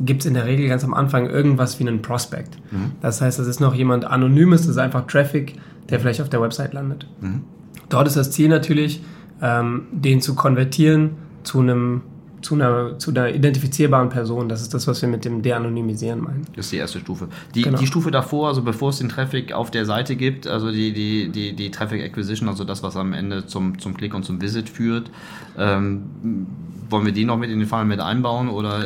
gibt es in der Regel ganz am Anfang irgendwas wie einen Prospect. Mhm. Das heißt, das ist noch jemand Anonymes, das ist einfach Traffic, der vielleicht auf der Website landet. Mhm. Dort ist das Ziel natürlich, ähm, den zu konvertieren zu einem zu einer, zu einer identifizierbaren Person. Das ist das, was wir mit dem De-Anonymisieren meinen. Das ist die erste Stufe. Die, genau. die Stufe davor, also bevor es den Traffic auf der Seite gibt, also die, die, die, die Traffic Acquisition, also das, was am Ende zum, zum Klick und zum Visit führt, ähm, wollen wir die noch mit in den Fall mit einbauen oder?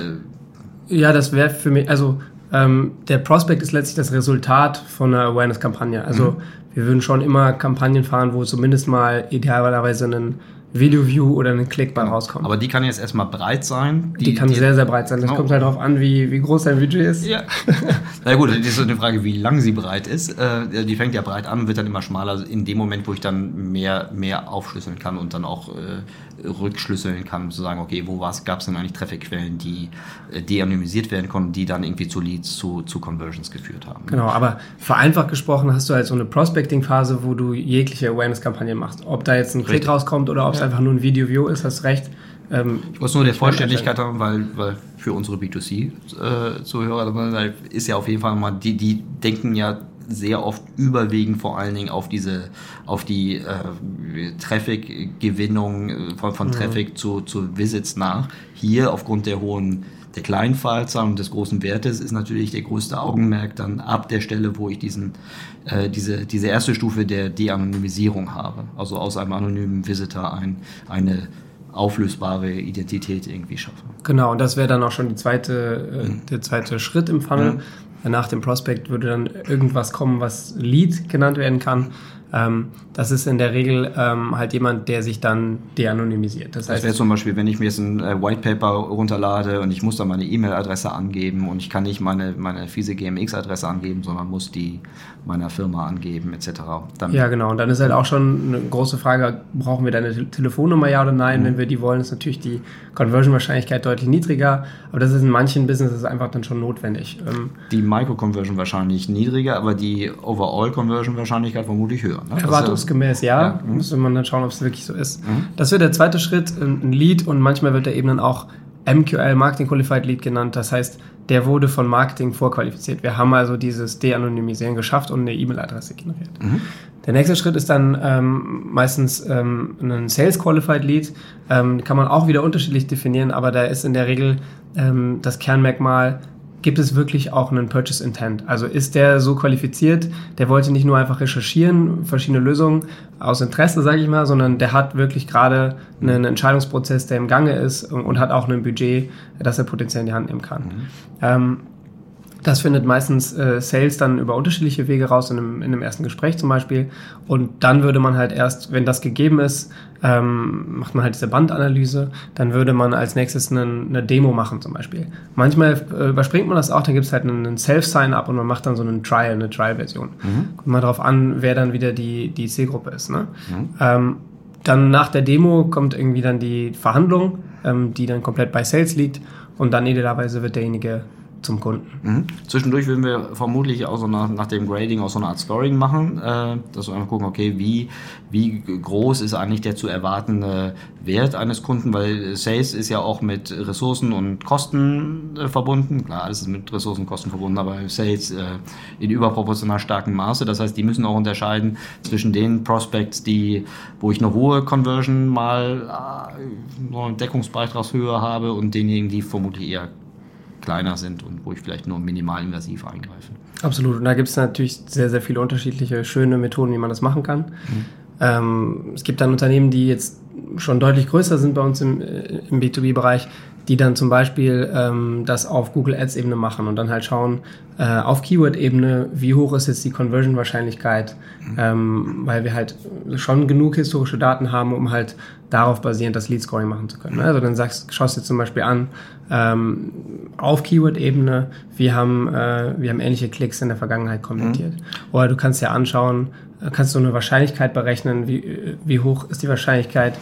Ja, das wäre für mich, also ähm, der Prospect ist letztlich das Resultat von einer Awareness-Kampagne. Also mhm. wir würden schon immer Kampagnen fahren, wo zumindest mal idealerweise einen Video-View oder einen Klick bei rauskommt. Aber die kann jetzt erstmal breit sein. Die, die kann die sehr, sehr breit sein. Das genau. kommt halt darauf an, wie, wie groß dein Budget ist. Ja. Na gut, das ist eine Frage, wie lang sie breit ist. Äh, die fängt ja breit an wird dann immer schmaler in dem Moment, wo ich dann mehr, mehr aufschlüsseln kann und dann auch äh, rückschlüsseln kann, um zu sagen, okay, wo gab es denn eigentlich Traffic-Quellen, die äh, de-anonymisiert werden konnten, die dann irgendwie zu Leads, zu, zu Conversions geführt haben. Genau, aber vereinfacht gesprochen hast du halt so eine Prospecting-Phase, wo du jegliche Awareness-Kampagnen machst. Ob da jetzt ein Klick rauskommt oder ob es einfach nur ein Video-View ist, hast recht. Ähm, ich muss nur der Vollständigkeit haben, weil, weil für unsere B2C-Zuhörer äh, ist ja auf jeden Fall mal, die, die denken ja sehr oft überwiegend vor allen Dingen auf diese, auf die äh, Traffic-Gewinnung äh, von, von mhm. Traffic zu, zu Visits nach. Hier aufgrund der hohen der kleinen Fallzahl und des großen Wertes ist natürlich der größte Augenmerk dann ab der Stelle, wo ich diesen, äh, diese, diese erste Stufe der De-Anonymisierung habe. Also aus einem anonymen Visitor ein, eine auflösbare Identität irgendwie schaffe. Genau, und das wäre dann auch schon die zweite, äh, mhm. der zweite Schritt im Funnel. Mhm. Nach dem Prospect würde dann irgendwas kommen, was Lead genannt werden kann. Ähm, das ist in der Regel ähm, halt jemand, der sich dann de-anonymisiert. Das, das wäre zum Beispiel, wenn ich mir jetzt ein äh, White Paper runterlade und ich muss dann meine E-Mail-Adresse angeben und ich kann nicht meine, meine fiese GMX-Adresse angeben, sondern muss die meiner Firma angeben etc. Dann ja, genau. Und dann ist halt auch schon eine große Frage, brauchen wir deine Telefonnummer, ja oder nein? Mhm. Wenn wir die wollen, ist natürlich die Conversion-Wahrscheinlichkeit deutlich niedriger. Aber das ist in manchen Businesses einfach dann schon notwendig. Ähm, die Micro-Conversion wahrscheinlich niedriger, aber die Overall-Conversion-Wahrscheinlichkeit vermutlich höher. Ne? Erwartungsgemäß, ja. ja. Mhm. Müsste man dann schauen, ob es wirklich so ist. Mhm. Das wird der zweite Schritt, ein Lead und manchmal wird er eben dann auch MQL, Marketing Qualified Lead genannt. Das heißt, der wurde von Marketing vorqualifiziert. Wir haben also dieses De-Anonymisieren geschafft und eine E-Mail-Adresse generiert. Mhm. Der nächste Schritt ist dann ähm, meistens ähm, ein Sales Qualified Lead. Ähm, kann man auch wieder unterschiedlich definieren, aber da ist in der Regel ähm, das Kernmerkmal, gibt es wirklich auch einen Purchase Intent? Also ist der so qualifiziert, der wollte nicht nur einfach recherchieren, verschiedene Lösungen aus Interesse, sage ich mal, sondern der hat wirklich gerade einen Entscheidungsprozess, der im Gange ist und, hat auch ein Budget, das er potenziell in die Hand nehmen kann. Mhm. Ähm, das findet meistens äh, Sales dann über unterschiedliche Wege raus, in einem, in einem ersten Gespräch zum Beispiel. Und dann würde man halt erst, wenn das gegeben ist, ähm, macht man halt diese Bandanalyse, dann würde man als nächstes eine, eine Demo machen zum Beispiel. Manchmal äh, überspringt man das auch, dann gibt es halt einen Self-Sign-up und man macht dann so einen Trial, eine Trial-Version. Mhm. Kommt mal drauf an, wer dann wieder die, die Zielgruppe ist. Ne? Mhm. Ähm, dann nach der Demo kommt irgendwie dann die Verhandlung, ähm, die dann komplett bei Sales liegt und dann idealerweise wird derjenige zum Kunden. Mhm. Zwischendurch würden wir vermutlich auch so nach, nach dem Grading auch so eine Art Scoring machen, äh, dass wir einfach gucken, okay, wie, wie groß ist eigentlich der zu erwartende Wert eines Kunden, weil Sales ist ja auch mit Ressourcen und Kosten äh, verbunden. Klar, alles ist mit Ressourcen und Kosten verbunden, aber Sales äh, in überproportional starkem Maße. Das heißt, die müssen auch unterscheiden zwischen den Prospects, die, wo ich eine hohe Conversion mal äh, eine Deckungsbeitragshöhe habe und denjenigen, die vermutlich eher kleiner sind und wo ich vielleicht nur minimalinvasiv eingreife. Absolut. Und da gibt es natürlich sehr, sehr viele unterschiedliche schöne Methoden, wie man das machen kann. Mhm. Ähm, es gibt dann Unternehmen, die jetzt schon deutlich größer sind bei uns im, äh, im B2B-Bereich, die dann zum Beispiel ähm, das auf Google Ads-Ebene machen und dann halt schauen, äh, auf Keyword-Ebene, wie hoch ist jetzt die Conversion-Wahrscheinlichkeit, mhm. ähm, weil wir halt schon genug historische Daten haben, um halt darauf basierend das Lead-Scoring machen zu können. Ne? Also dann sagst, schaust du dir zum Beispiel an, ähm, auf Keyword-Ebene, wir haben, äh, wir haben ähnliche Klicks in der Vergangenheit konvertiert. Mhm. Oder du kannst dir anschauen, äh, kannst du eine Wahrscheinlichkeit berechnen, wie, wie hoch ist die Wahrscheinlichkeit,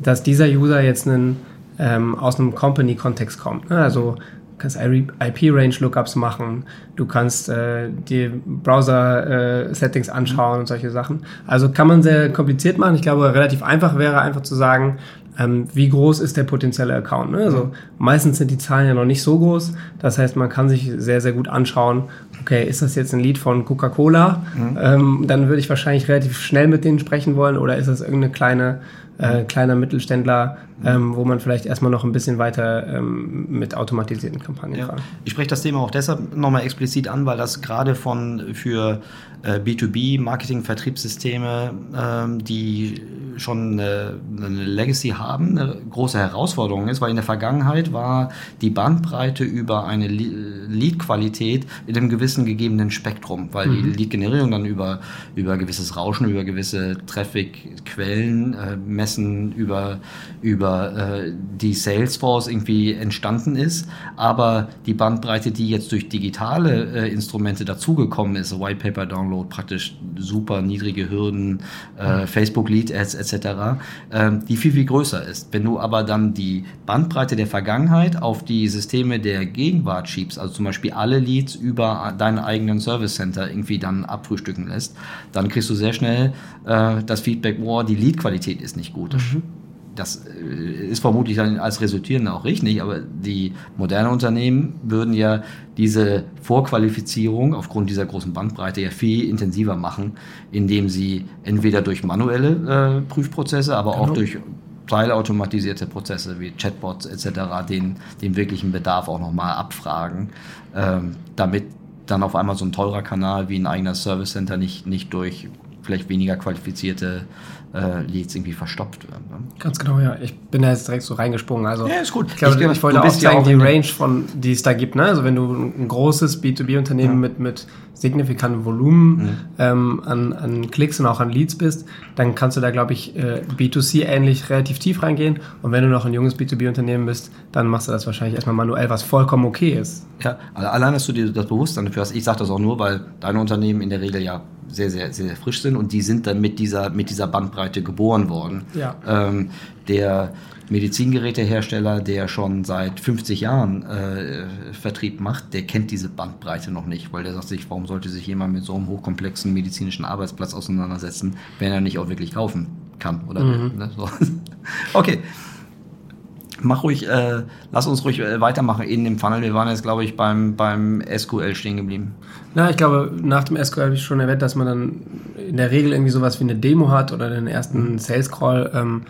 dass dieser User jetzt einen ähm, aus einem Company-Kontext kommt. Ne? Also du kannst IP-Range-Lookups machen, du kannst äh, die Browser-Settings äh, anschauen und solche Sachen. Also kann man sehr kompliziert machen. Ich glaube, relativ einfach wäre einfach zu sagen, ähm, wie groß ist der potenzielle Account. Ne? Also meistens sind die Zahlen ja noch nicht so groß. Das heißt, man kann sich sehr, sehr gut anschauen, okay, ist das jetzt ein Lied von Coca-Cola? Mhm. Ähm, dann würde ich wahrscheinlich relativ schnell mit denen sprechen wollen oder ist das irgendeine kleine äh, kleiner Mittelständler, ähm, wo man vielleicht erstmal noch ein bisschen weiter ähm, mit automatisierten Kampagnen ja. fahren. Ich spreche das Thema auch deshalb nochmal explizit an, weil das gerade von für äh, B2B Marketing Vertriebssysteme, ähm, die schon eine, eine Legacy haben, eine große Herausforderung ist, weil in der Vergangenheit war die Bandbreite über eine Lead-Qualität in einem gewissen gegebenen Spektrum, weil mhm. die Lead-Generierung dann über, über gewisses Rauschen, über gewisse Traffic-Quellen äh, messen, über, über äh, die Salesforce irgendwie entstanden ist. Aber die Bandbreite, die jetzt durch digitale äh, Instrumente dazugekommen ist, White Paper Download, praktisch super niedrige Hürden, äh, Facebook Lead Ads etc., äh, die viel, viel größer ist. Wenn du aber dann die Bandbreite der Vergangenheit auf die Systeme der Gegenwart schiebst, also zum Beispiel alle Leads über deinen eigenen Service Center irgendwie dann abfrühstücken lässt, dann kriegst du sehr schnell äh, das Feedback, boah, die Lead-Qualität ist nicht gut. Mhm das äh, ist vermutlich dann als Resultierende auch richtig, aber die modernen Unternehmen würden ja diese Vorqualifizierung aufgrund dieser großen Bandbreite ja viel intensiver machen, indem sie entweder durch manuelle äh, Prüfprozesse, aber genau. auch durch teilautomatisierte Prozesse wie Chatbots etc. den, den wirklichen Bedarf auch nochmal abfragen, ähm, damit dann auf einmal so ein teurer Kanal wie ein eigener Service Center nicht, nicht durch vielleicht weniger qualifizierte äh, Leads irgendwie verstopft werden. Ne? Ganz genau, ja. Ich bin da jetzt direkt so reingesprungen. Also, ja, ist gut. Ich glaube, ich, ich wollte auch zeigen, die Range von, die es da gibt. Ne? Also wenn du ein großes B2B-Unternehmen ja. mit, mit signifikantem Volumen mhm. ähm, an, an Klicks und auch an Leads bist, dann kannst du da, glaube ich, äh, B2C ähnlich relativ tief reingehen. Und wenn du noch ein junges B2B-Unternehmen bist, dann machst du das wahrscheinlich erstmal manuell, was vollkommen okay ist. Ja, allein, dass du dir das Bewusstsein dafür hast. Ich sage das auch nur, weil deine Unternehmen in der Regel ja sehr, sehr, sehr, sehr frisch sind und die sind dann mit dieser, mit dieser Bandbreite geboren worden. Ja. Ähm, der Medizingerätehersteller, der schon seit 50 Jahren äh, Vertrieb macht, der kennt diese Bandbreite noch nicht, weil der sagt sich, warum sollte sich jemand mit so einem hochkomplexen medizinischen Arbeitsplatz auseinandersetzen, wenn er nicht auch wirklich kaufen kann oder mhm. ne? so. Okay. Mach ruhig, äh, lass uns ruhig äh, weitermachen in dem Funnel. Wir waren jetzt, glaube ich, beim, beim SQL stehen geblieben. Na, ich glaube, nach dem SQL habe ich schon erwähnt, dass man dann in der Regel irgendwie sowas wie eine Demo hat oder den ersten mhm. Sales Call. Ähm,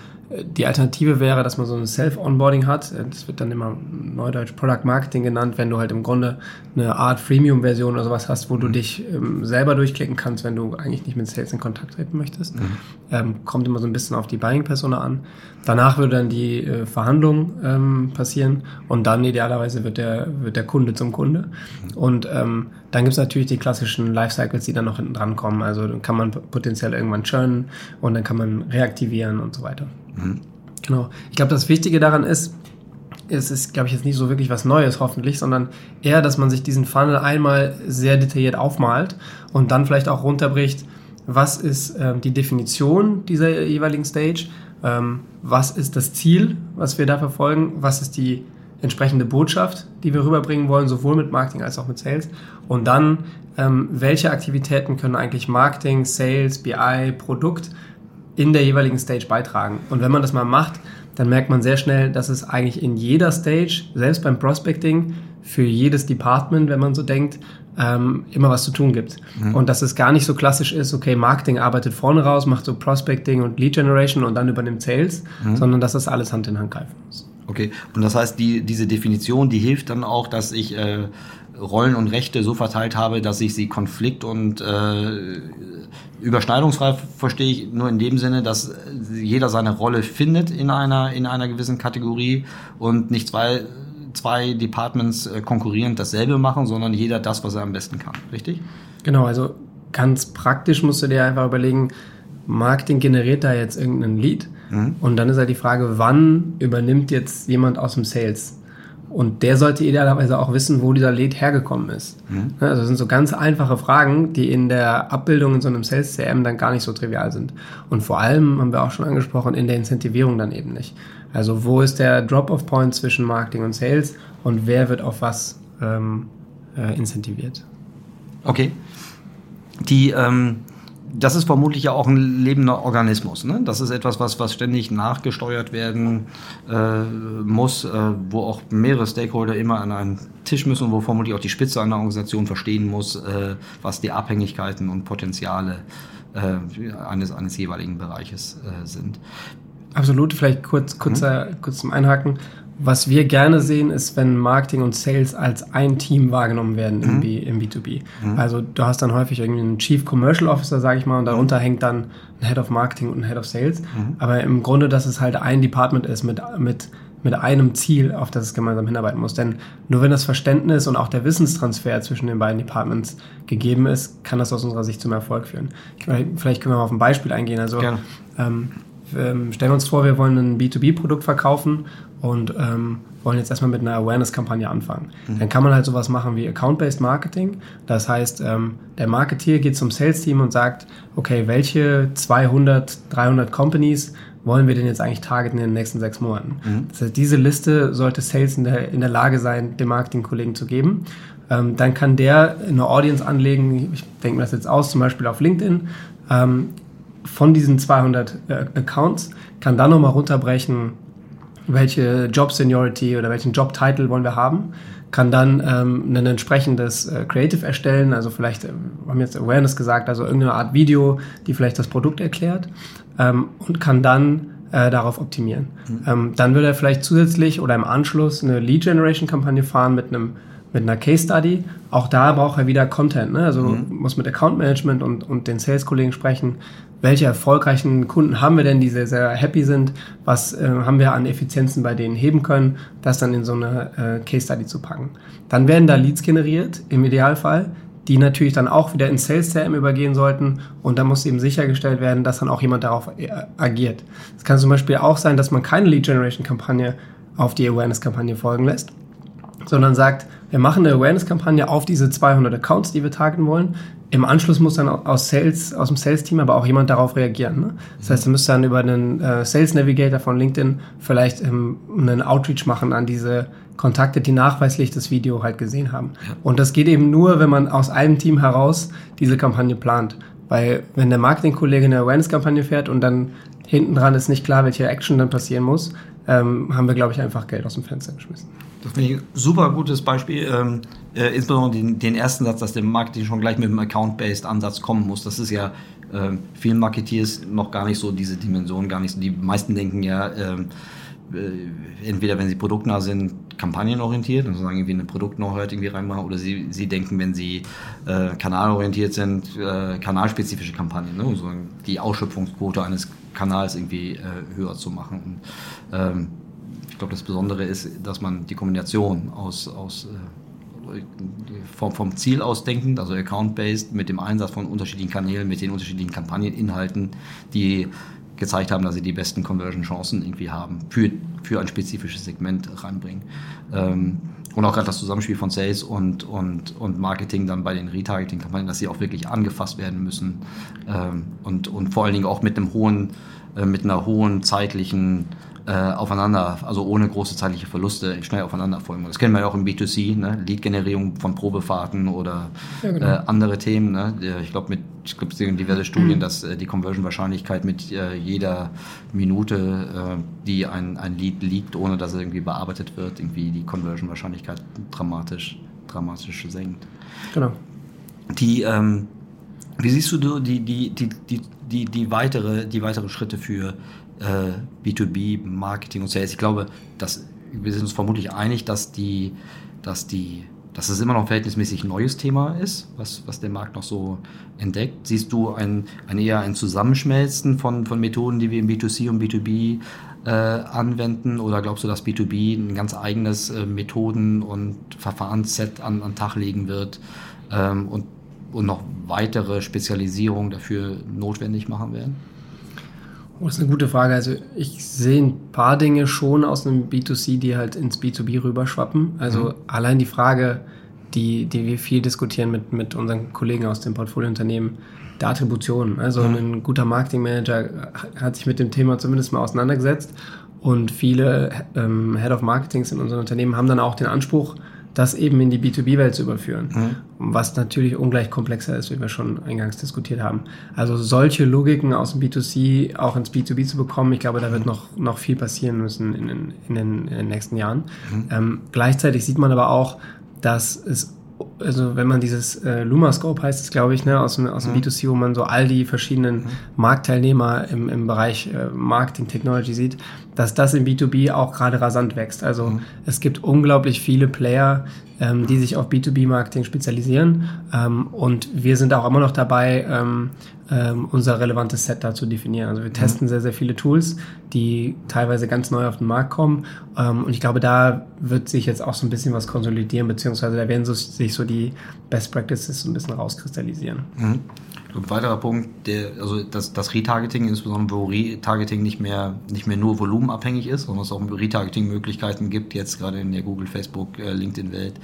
die Alternative wäre, dass man so ein Self-Onboarding hat. Das wird dann immer neudeutsch Product Marketing genannt, wenn du halt im Grunde eine Art Freemium-Version oder sowas hast, wo du mhm. dich ähm, selber durchklicken kannst, wenn du eigentlich nicht mit Sales in Kontakt treten möchtest. Mhm. Ähm, kommt immer so ein bisschen auf die Buying-Persona an. Danach würde dann die äh, Verhandlung ähm, passieren und dann idealerweise wird der, wird der Kunde zum Kunde. Mhm. Und ähm, dann gibt es natürlich die klassischen Lifecycles, die dann noch hinten dran kommen. Also dann kann man potenziell irgendwann churnen und dann kann man reaktivieren und so weiter. Mhm. Genau. Ich glaube, das Wichtige daran ist, es ist, glaube ich, jetzt nicht so wirklich was Neues, hoffentlich, sondern eher, dass man sich diesen Funnel einmal sehr detailliert aufmalt und dann vielleicht auch runterbricht, was ist ähm, die Definition dieser jeweiligen Stage, ähm, was ist das Ziel, was wir da verfolgen, was ist die entsprechende Botschaft, die wir rüberbringen wollen, sowohl mit Marketing als auch mit Sales. Und dann, ähm, welche Aktivitäten können eigentlich Marketing, Sales, BI, Produkt in der jeweiligen Stage beitragen. Und wenn man das mal macht, dann merkt man sehr schnell, dass es eigentlich in jeder Stage, selbst beim Prospecting, für jedes Department, wenn man so denkt, ähm, immer was zu tun gibt. Mhm. Und dass es gar nicht so klassisch ist, okay, Marketing arbeitet vorne raus, macht so Prospecting und Lead Generation und dann übernimmt Sales, mhm. sondern dass das alles Hand in Hand greifen muss. Okay, und das heißt, die, diese Definition, die hilft dann auch, dass ich äh, Rollen und Rechte so verteilt habe, dass ich sie konflikt- und äh, überschneidungsfrei verstehe ich nur in dem Sinne, dass jeder seine Rolle findet in einer, in einer gewissen Kategorie und nicht zwei, zwei Departments äh, konkurrierend dasselbe machen, sondern jeder das, was er am besten kann. Richtig? Genau, also ganz praktisch musst du dir einfach überlegen, Marketing generiert da jetzt irgendeinen Lead mhm. und dann ist halt die Frage, wann übernimmt jetzt jemand aus dem Sales? Und der sollte idealerweise auch wissen, wo dieser Lead hergekommen ist. Mhm. Also das sind so ganz einfache Fragen, die in der Abbildung in so einem Sales CM dann gar nicht so trivial sind. Und vor allem, haben wir auch schon angesprochen, in der Incentivierung dann eben nicht. Also wo ist der Drop-off-Point zwischen Marketing und Sales und wer wird auf was ähm, äh, incentiviert? Okay. Die, ähm, das ist vermutlich ja auch ein lebender Organismus. Ne? Das ist etwas, was, was ständig nachgesteuert werden äh, muss, äh, wo auch mehrere Stakeholder immer an einen Tisch müssen und wo vermutlich auch die Spitze einer Organisation verstehen muss, äh, was die Abhängigkeiten und Potenziale äh, eines, eines jeweiligen Bereiches äh, sind. Absolut, vielleicht kurz, kurzer, hm? kurz zum Einhaken. Was wir gerne sehen, ist, wenn Marketing und Sales als ein Team wahrgenommen werden im, mhm. B, im B2B. Mhm. Also du hast dann häufig irgendwie einen Chief Commercial Officer, sage ich mal, und darunter mhm. hängt dann ein Head of Marketing und ein Head of Sales. Mhm. Aber im Grunde, dass es halt ein Department ist mit, mit, mit einem Ziel, auf das es gemeinsam hinarbeiten muss. Denn nur wenn das Verständnis und auch der Wissenstransfer zwischen den beiden Departments gegeben ist, kann das aus unserer Sicht zum Erfolg führen. Vielleicht können wir mal auf ein Beispiel eingehen. Also ähm, ähm, stellen wir uns vor, wir wollen ein B2B-Produkt verkaufen und ähm, wollen jetzt erstmal mit einer Awareness-Kampagne anfangen. Mhm. Dann kann man halt sowas machen wie Account-Based Marketing. Das heißt, ähm, der Marketeer geht zum Sales-Team und sagt, okay, welche 200, 300 Companies wollen wir denn jetzt eigentlich targeten in den nächsten sechs Monaten? Mhm. Das heißt, diese Liste sollte Sales in der, in der Lage sein, dem Marketing-Kollegen zu geben. Ähm, dann kann der eine Audience anlegen, ich denke mir das jetzt aus, zum Beispiel auf LinkedIn, ähm, von diesen 200 äh, Accounts, kann dann nochmal runterbrechen, welche Job Seniority oder welchen Job Title wollen wir haben, kann dann ähm, ein entsprechendes äh, Creative erstellen, also vielleicht, äh, wir haben jetzt Awareness gesagt, also irgendeine Art Video, die vielleicht das Produkt erklärt ähm, und kann dann äh, darauf optimieren. Mhm. Ähm, dann würde er vielleicht zusätzlich oder im Anschluss eine Lead Generation Kampagne fahren mit einem mit einer Case Study. Auch da braucht er wieder Content. Ne? Also mhm. muss mit Account Management und, und den Sales-Kollegen sprechen. Welche erfolgreichen Kunden haben wir denn, die sehr, sehr happy sind? Was äh, haben wir an Effizienzen bei denen heben können? Das dann in so eine äh, Case Study zu packen. Dann werden da Leads generiert, im Idealfall, die natürlich dann auch wieder in Sales CRM übergehen sollten. Und da muss eben sichergestellt werden, dass dann auch jemand darauf äh, agiert. Es kann zum Beispiel auch sein, dass man keine Lead Generation Kampagne auf die Awareness-Kampagne folgen lässt, sondern sagt, wir machen eine Awareness-Kampagne auf diese 200 Accounts, die wir targeten wollen. Im Anschluss muss dann aus, Sales, aus dem Sales-Team aber auch jemand darauf reagieren. Ne? Das heißt, du müsst dann über einen äh, Sales Navigator von LinkedIn vielleicht ähm, einen Outreach machen an diese Kontakte, die nachweislich das Video halt gesehen haben. Ja. Und das geht eben nur, wenn man aus einem Team heraus diese Kampagne plant. Weil wenn der Marketing-Kollege eine Awareness-Kampagne fährt und dann hinten dran ist nicht klar, welche Action dann passieren muss, ähm, haben wir, glaube ich, einfach Geld aus dem Fenster geschmissen. Das finde ich ein super gutes Beispiel. Ähm, äh, insbesondere den, den, ersten Satz, dass der Marketing schon gleich mit dem Account-Based Ansatz kommen muss. Das ist ja äh, vielen Marketeers noch gar nicht so diese Dimension, gar nicht so. Die meisten denken ja, ähm, äh, entweder wenn sie produktnah sind, kampagnenorientiert und sagen irgendwie eine Produktneuheit irgendwie reinmachen oder sie, sie denken, wenn sie äh, kanalorientiert sind, äh, kanalspezifische Kampagnen, ne? so die Ausschöpfungsquote eines Kanals irgendwie äh, höher zu machen. Und, ähm, glaube, das Besondere ist, dass man die Kombination aus, aus äh, vom, vom Ziel aus denkend, also account-based, mit dem Einsatz von unterschiedlichen Kanälen, mit den unterschiedlichen Kampagneninhalten, die gezeigt haben, dass sie die besten Conversion-Chancen irgendwie haben, für, für ein spezifisches Segment reinbringen. Ähm, und auch gerade das Zusammenspiel von Sales und, und, und Marketing dann bei den Retargeting-Kampagnen, dass sie auch wirklich angefasst werden müssen ähm, und, und vor allen Dingen auch mit einem hohen, äh, mit einer hohen zeitlichen äh, aufeinander, also ohne große zeitliche Verluste, schnell aufeinander folgen. Das kennen wir ja auch im B2C, ne? Lead-Generierung von Probefahrten oder ja, genau. äh, andere Themen. Ne? Ich glaube, mit ich glaube, es gibt diverse Studien, mhm. dass äh, die Conversion-Wahrscheinlichkeit mit äh, jeder Minute, äh, die ein, ein Lead liegt, ohne dass er irgendwie bearbeitet wird, irgendwie die Conversion-Wahrscheinlichkeit dramatisch, dramatisch senkt. Genau. Die, ähm, wie siehst du die, die, die, die, die, die, weitere, die weitere Schritte für äh, B2B, Marketing und Sales. Ich glaube, dass wir sind uns vermutlich einig, dass die, dass die, dass es immer noch ein verhältnismäßig neues Thema ist, was, was der Markt noch so entdeckt. Siehst du ein, ein eher ein Zusammenschmelzen von, von Methoden, die wir im B2C und B2B äh, anwenden? Oder glaubst du, dass B2B ein ganz eigenes äh, Methoden- und Verfahrensset an, an Tag legen wird ähm, und, und noch weitere Spezialisierungen dafür notwendig machen werden? Oh, das ist eine gute Frage. Also ich sehe ein paar Dinge schon aus einem B2C, die halt ins B2B rüberschwappen. Also mhm. allein die Frage, die, die wir viel diskutieren mit, mit unseren Kollegen aus dem Portfoliounternehmen, der Attribution. Also mhm. ein guter Marketingmanager hat sich mit dem Thema zumindest mal auseinandergesetzt und viele ähm, Head of Marketings in unseren Unternehmen haben dann auch den Anspruch, das eben in die B2B-Welt zu überführen. Mhm. Was natürlich ungleich komplexer ist, wie wir schon eingangs diskutiert haben. Also solche Logiken aus dem B2C auch ins B2B zu bekommen, ich glaube, da wird noch, noch viel passieren müssen in den, in den, in den nächsten Jahren. Mhm. Ähm, gleichzeitig sieht man aber auch, dass es also wenn man dieses äh, LumaScope heißt es, glaube ich, ne, aus dem, aus dem mhm. B2C, wo man so all die verschiedenen mhm. Marktteilnehmer im, im Bereich äh, Marketing Technology sieht, dass das im B2B auch gerade rasant wächst. Also mhm. es gibt unglaublich viele Player, ähm, die sich auf B2B-Marketing spezialisieren. Ähm, und wir sind auch immer noch dabei, ähm, ähm, unser relevantes Set da zu definieren. Also wir mhm. testen sehr, sehr viele Tools, die teilweise ganz neu auf den Markt kommen. Ähm, und ich glaube, da wird sich jetzt auch so ein bisschen was konsolidieren, beziehungsweise da werden so, sich so die Best Practices so ein bisschen rauskristallisieren. Mhm. Ein weiterer Punkt, der, also das, das Retargeting, insbesondere wo Retargeting nicht mehr, nicht mehr nur volumenabhängig ist, sondern es auch Retargeting-Möglichkeiten gibt, jetzt gerade in der Google, Facebook, äh, LinkedIn-Welt,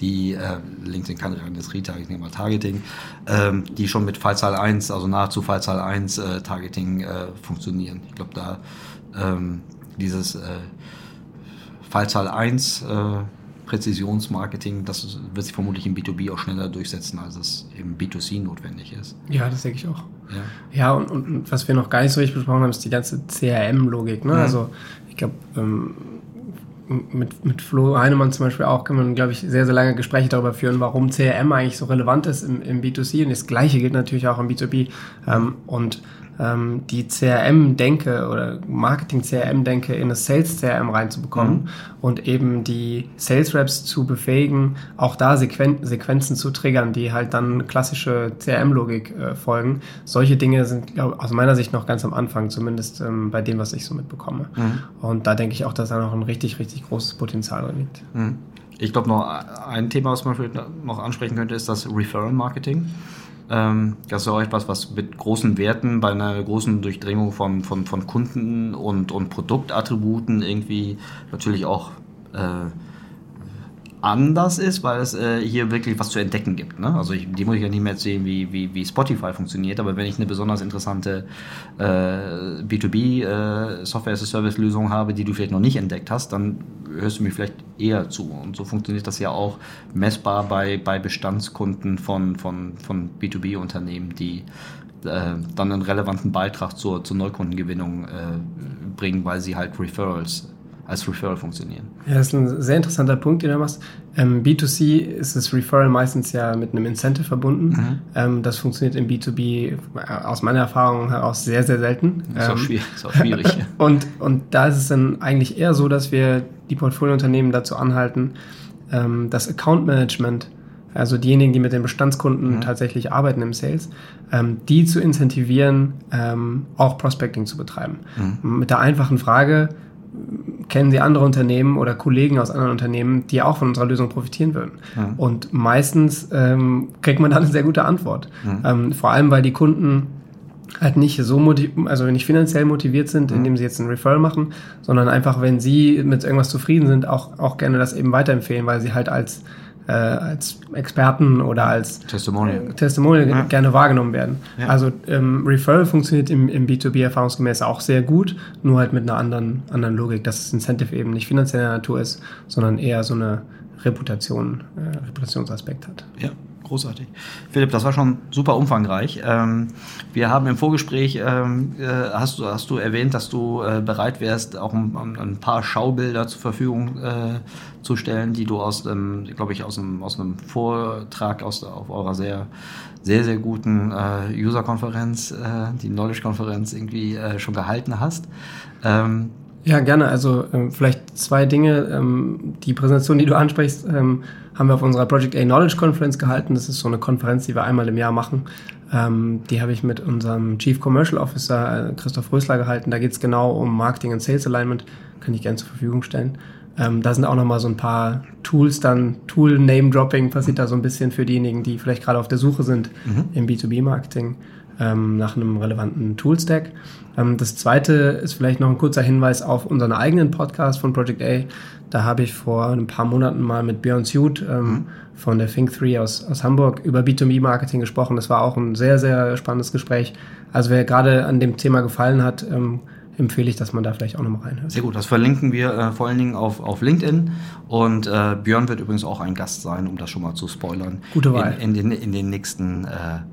die, äh, LinkedIn kann ja das Retargeting, aber Targeting, ähm, die schon mit Fallzahl 1, also nahezu Fallzahl 1 äh, Targeting äh, funktionieren. Ich glaube, da ähm, dieses äh, Fallzahl 1 äh, Präzisionsmarketing, das wird sich vermutlich im B2B auch schneller durchsetzen, als es im B2C notwendig ist. Ja, das denke ich auch. Ja, ja und, und, was wir noch gar nicht so richtig besprochen haben, ist die ganze CRM-Logik. Ne? Mhm. Also ich glaube, ähm, mit, mit Flo Heinemann zum Beispiel auch kann man, glaube ich, sehr, sehr lange Gespräche darüber führen, warum CRM eigentlich so relevant ist im, im B2C. Und das Gleiche gilt natürlich auch im B2B. Ähm, und ähm, die CRM-Denke oder Marketing-CRM-Denke in das Sales-CRM reinzubekommen mhm. und eben die Sales-Reps zu befähigen, auch da Sequen Sequenzen zu triggern, die halt dann klassische CRM-Logik äh, folgen. Solche Dinge sind, glaube aus meiner Sicht noch ganz am Anfang, zumindest ähm, bei dem, was ich so mitbekomme. Mhm. Und da denke ich auch, dass da noch ein richtig, richtig großes Potenzial drin liegt. Mhm. Ich glaube, noch ein Thema, was man vielleicht noch ansprechen könnte, ist das Referral-Marketing. Ähm, das ist auch etwas, was mit großen Werten bei einer großen Durchdringung von, von, von Kunden und, und Produktattributen irgendwie natürlich auch äh, anders ist, weil es äh, hier wirklich was zu entdecken gibt. Ne? Also ich, die muss ich ja nicht mehr erzählen, wie, wie, wie Spotify funktioniert, aber wenn ich eine besonders interessante äh, B2B äh, Software-as-a-Service-Lösung habe, die du vielleicht noch nicht entdeckt hast, dann hörst du mir vielleicht eher zu. Und so funktioniert das ja auch messbar bei, bei Bestandskunden von, von, von B2B-Unternehmen, die äh, dann einen relevanten Beitrag zur, zur Neukundengewinnung äh, bringen, weil sie halt Referrals als Referral funktionieren. Ja, das ist ein sehr interessanter Punkt, den du machst. Ähm, B2C ist das Referral meistens ja mit einem Incentive verbunden. Mhm. Ähm, das funktioniert im B2B äh, aus meiner Erfahrung heraus sehr, sehr selten. Ist, ähm, auch, schwierig, ist auch schwierig. und, und da ist es dann eigentlich eher so, dass wir die Portfoliounternehmen dazu anhalten, ähm, das Account Management also diejenigen, die mit den Bestandskunden mhm. tatsächlich arbeiten im Sales, ähm, die zu incentivieren, ähm, auch Prospecting zu betreiben. Mhm. Mit der einfachen Frage, kennen Sie andere Unternehmen oder Kollegen aus anderen Unternehmen, die auch von unserer Lösung profitieren würden? Ja. Und meistens ähm, kriegt man dann eine sehr gute Antwort. Ja. Ähm, vor allem, weil die Kunden halt nicht so motiviert, also nicht finanziell motiviert sind, indem sie jetzt einen Referral machen, sondern einfach, wenn sie mit irgendwas zufrieden sind, auch, auch gerne das eben weiterempfehlen, weil sie halt als äh, als Experten oder als Testimonial, äh, Testimonial ja. gerne wahrgenommen werden. Ja. Also ähm, Referral funktioniert im, im B2B erfahrungsgemäß auch sehr gut, nur halt mit einer anderen, anderen Logik, dass das Incentive eben nicht finanzieller Natur ist, sondern eher so eine Reputation, äh, Reputationsaspekt hat. Ja, großartig. Philipp, das war schon super umfangreich. Ähm, wir haben im Vorgespräch, ähm, äh, hast, du, hast du erwähnt, dass du äh, bereit wärst, auch ein, ein, paar Schaubilder zur Verfügung äh, zu stellen, die du aus dem, glaube ich, aus einem, aus einem Vortrag aus, auf eurer sehr, sehr, sehr guten äh, User-Konferenz, äh, die Knowledge-Konferenz irgendwie schon gehalten hast. Ja, gerne. Also ähm, vielleicht zwei Dinge. Ähm, die Präsentation, die du ansprichst, ähm, haben wir auf unserer Project A Knowledge Conference gehalten. Das ist so eine Konferenz, die wir einmal im Jahr machen. Ähm, die habe ich mit unserem Chief Commercial Officer äh, Christoph Rösler gehalten. Da geht es genau um Marketing und Sales Alignment. Kann ich gerne zur Verfügung stellen. Ähm, da sind auch nochmal so ein paar Tools, dann Tool-Name-Dropping passiert da so ein bisschen für diejenigen, die vielleicht gerade auf der Suche sind mhm. im B2B-Marketing ähm, nach einem relevanten Toolstack. Ähm, das zweite ist vielleicht noch ein kurzer Hinweis auf unseren eigenen Podcast von Project A. Da habe ich vor ein paar Monaten mal mit Björn Suit ähm, mhm. von der Think3 aus, aus Hamburg über B2B-Marketing gesprochen. Das war auch ein sehr, sehr spannendes Gespräch. Also wer gerade an dem Thema gefallen hat, ähm, empfehle ich, dass man da vielleicht auch nochmal reinhört. Sehr gut, das verlinken wir äh, vor allen Dingen auf, auf LinkedIn. Und äh, Björn wird übrigens auch ein Gast sein, um das schon mal zu spoilern. Gute Wahl. In, in, den, in den nächsten äh,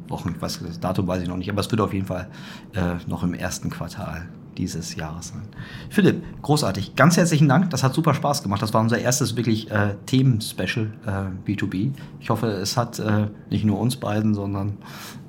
Wochen. Was, das Datum weiß ich noch nicht, aber es wird auf jeden Fall äh, noch im ersten Quartal dieses Jahres sein. Philipp, großartig. Ganz herzlichen Dank. Das hat super Spaß gemacht. Das war unser erstes wirklich äh, Themen-Special äh, B2B. Ich hoffe, es hat äh, nicht nur uns beiden, sondern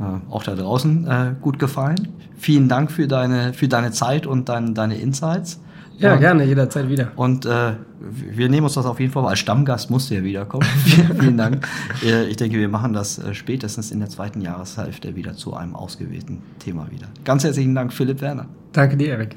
äh, auch da draußen äh, gut gefallen. Vielen Dank für deine, für deine Zeit und dein, deine Insights. Ja, und, gerne, jederzeit wieder. Und äh, wir nehmen uns das auf jeden Fall, als Stammgast musst du ja wiederkommen. Vielen Dank. Äh, ich denke, wir machen das äh, spätestens in der zweiten Jahreshälfte wieder zu einem ausgewählten Thema wieder. Ganz herzlichen Dank, Philipp Werner. Danke dir, Erik.